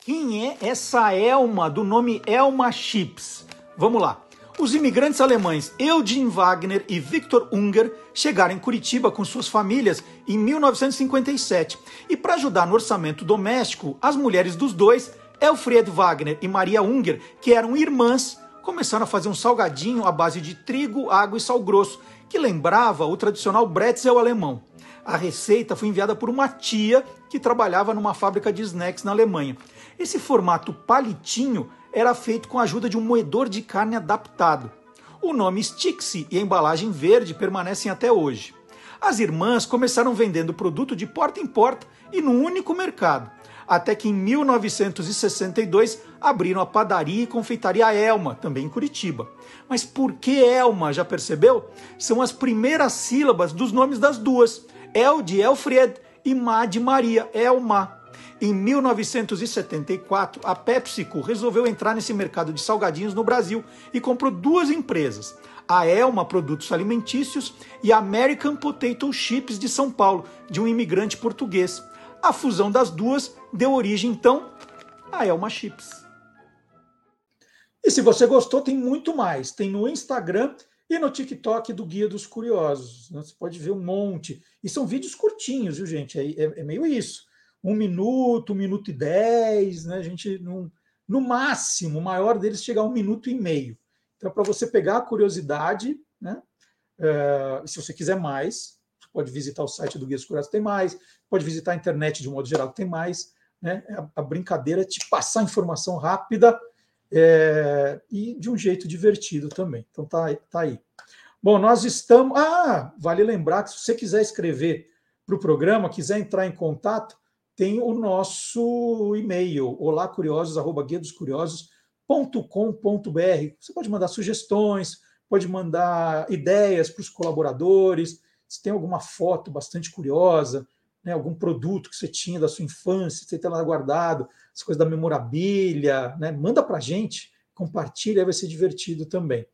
Quem é essa Elma do nome Elma Chips? Vamos lá. Os imigrantes alemães Eugene Wagner e Victor Unger chegaram em Curitiba com suas famílias em 1957. E para ajudar no orçamento doméstico, as mulheres dos dois, Elfried Wagner e Maria Unger, que eram irmãs, começaram a fazer um salgadinho à base de trigo, água e sal grosso, que lembrava o tradicional bretzel alemão. A receita foi enviada por uma tia que trabalhava numa fábrica de snacks na Alemanha. Esse formato palitinho era feito com a ajuda de um moedor de carne adaptado. O nome Stixi e a embalagem verde permanecem até hoje. As irmãs começaram vendendo o produto de porta em porta e num único mercado, até que em 1962 abriram a padaria e confeitaria Elma, também em Curitiba. Mas por que Elma, já percebeu? São as primeiras sílabas dos nomes das duas, El de Elfried e Ma de Maria, Elma. Em 1974, a PepsiCo resolveu entrar nesse mercado de salgadinhos no Brasil e comprou duas empresas, a Elma Produtos Alimentícios e a American Potato Chips de São Paulo, de um imigrante português. A fusão das duas deu origem, então, a Elma Chips. E se você gostou, tem muito mais. Tem no Instagram e no TikTok do Guia dos Curiosos. Você pode ver um monte. E são vídeos curtinhos, viu, gente? É, é, é meio isso um minuto, um minuto e dez, né? A gente não, no máximo, o maior deles chega a um minuto e meio. Então, para você pegar a curiosidade, né? Uh, se você quiser mais, você pode visitar o site do Guia dos Curiosos, tem mais, pode visitar a internet de um modo geral, tem mais. Né? A, a brincadeira é te passar informação rápida é, e de um jeito divertido também. Então tá, tá aí. Bom, nós estamos. Ah, vale lembrar que se você quiser escrever para o programa, quiser entrar em contato, tem o nosso e-mail, olacuriosos@guiadoscuriosos.com.br. Você pode mandar sugestões, pode mandar ideias para os colaboradores. Se tem alguma foto bastante curiosa, né, algum produto que você tinha da sua infância, você tem lá guardado, as coisas da memorabilia, né, manda para a gente, compartilha, vai ser divertido também.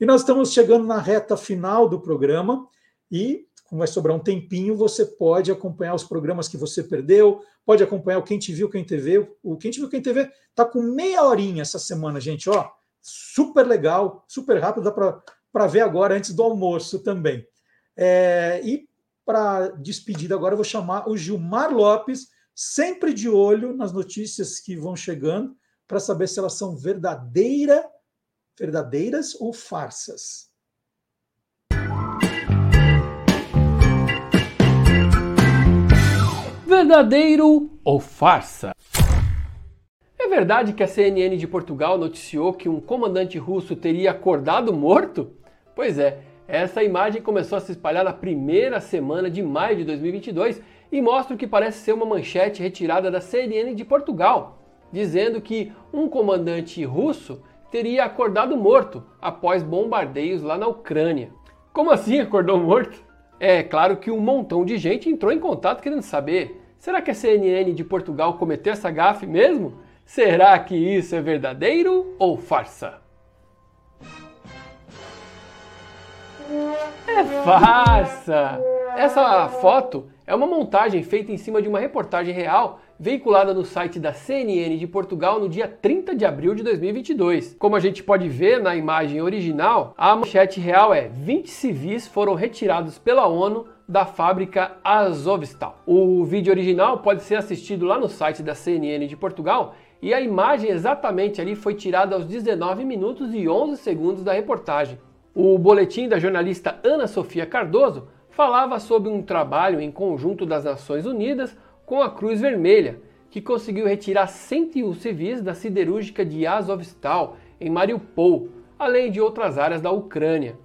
E nós estamos chegando na reta final do programa e, como vai sobrar um tempinho, você pode acompanhar os programas que você perdeu, pode acompanhar o Quem Te Viu, Quem TV. O Quem Te Viu, Quem TV está com meia horinha essa semana, gente, ó, super legal, super rápido, dá para ver agora antes do almoço também. É, e para despedida agora, eu vou chamar o Gilmar Lopes, sempre de olho nas notícias que vão chegando, para saber se elas são verdadeira, verdadeiras ou farsas. Verdadeiro ou farsa? É verdade que a CNN de Portugal noticiou que um comandante russo teria acordado morto? Pois é, essa imagem começou a se espalhar na primeira semana de maio de 2022 e mostra o que parece ser uma manchete retirada da CNN de Portugal, dizendo que um comandante russo teria acordado morto após bombardeios lá na Ucrânia. Como assim acordou morto? É claro que um montão de gente entrou em contato querendo saber: será que a CNN de Portugal cometeu essa gafe mesmo? Será que isso é verdadeiro ou farsa? É farsa! Essa foto é uma montagem feita em cima de uma reportagem real veiculada no site da CNN de Portugal no dia 30 de abril de 2022. Como a gente pode ver na imagem original, a manchete real é 20 civis foram retirados pela ONU da fábrica Azovstal. O vídeo original pode ser assistido lá no site da CNN de Portugal e a imagem exatamente ali foi tirada aos 19 minutos e 11 segundos da reportagem. O boletim da jornalista Ana Sofia Cardoso falava sobre um trabalho em conjunto das Nações Unidas com a Cruz Vermelha, que conseguiu retirar 101 civis da siderúrgica de Azovstal, em Mariupol, além de outras áreas da Ucrânia.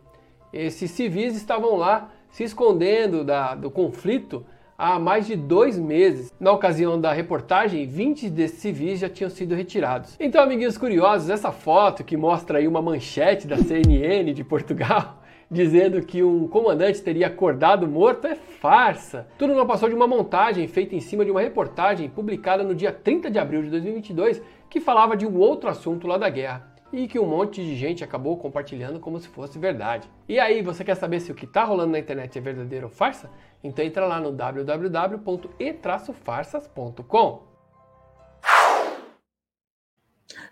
Esses civis estavam lá se escondendo da, do conflito há mais de dois meses. Na ocasião da reportagem, 20 desses civis já tinham sido retirados. Então, amiguinhos curiosos, essa foto que mostra aí uma manchete da CNN de Portugal dizendo que um comandante teria acordado morto é farsa. Tudo não passou de uma montagem feita em cima de uma reportagem publicada no dia 30 de abril de 2022 que falava de um outro assunto lá da guerra e que um monte de gente acabou compartilhando como se fosse verdade. E aí, você quer saber se o que está rolando na internet é verdadeiro ou farsa? Então entra lá no www.e-farsas.com.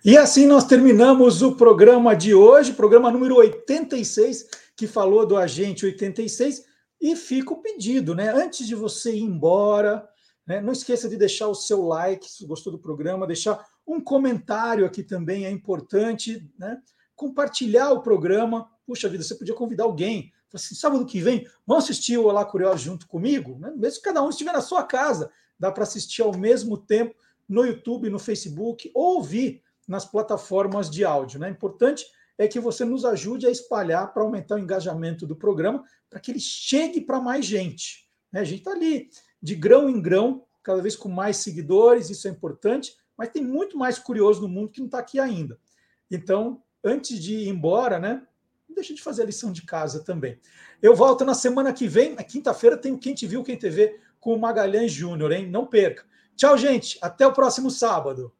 E assim nós terminamos o programa de hoje, programa número 86, que falou do Agente 86. E fica o pedido, né? Antes de você ir embora, né, não esqueça de deixar o seu like se gostou do programa, deixar um comentário aqui também é importante, né? Compartilhar o programa. Puxa vida, você podia convidar alguém. Assim, sábado que vem, vão assistir o Olá Curioso junto comigo? Né? Mesmo que cada um estiver na sua casa, dá para assistir ao mesmo tempo no YouTube, no Facebook, ou ouvir nas plataformas de áudio. Né? Importante é que você nos ajude a espalhar para aumentar o engajamento do programa, para que ele chegue para mais gente. Né? A gente está ali de grão em grão, cada vez com mais seguidores, isso é importante, mas tem muito mais curioso no mundo que não está aqui ainda. Então, antes de ir embora, né? Não deixa de fazer a lição de casa também. Eu volto na semana que vem, na quinta-feira, tem o Quem Te Viu, Quem TV com o Magalhães Júnior, hein? Não perca. Tchau, gente. Até o próximo sábado.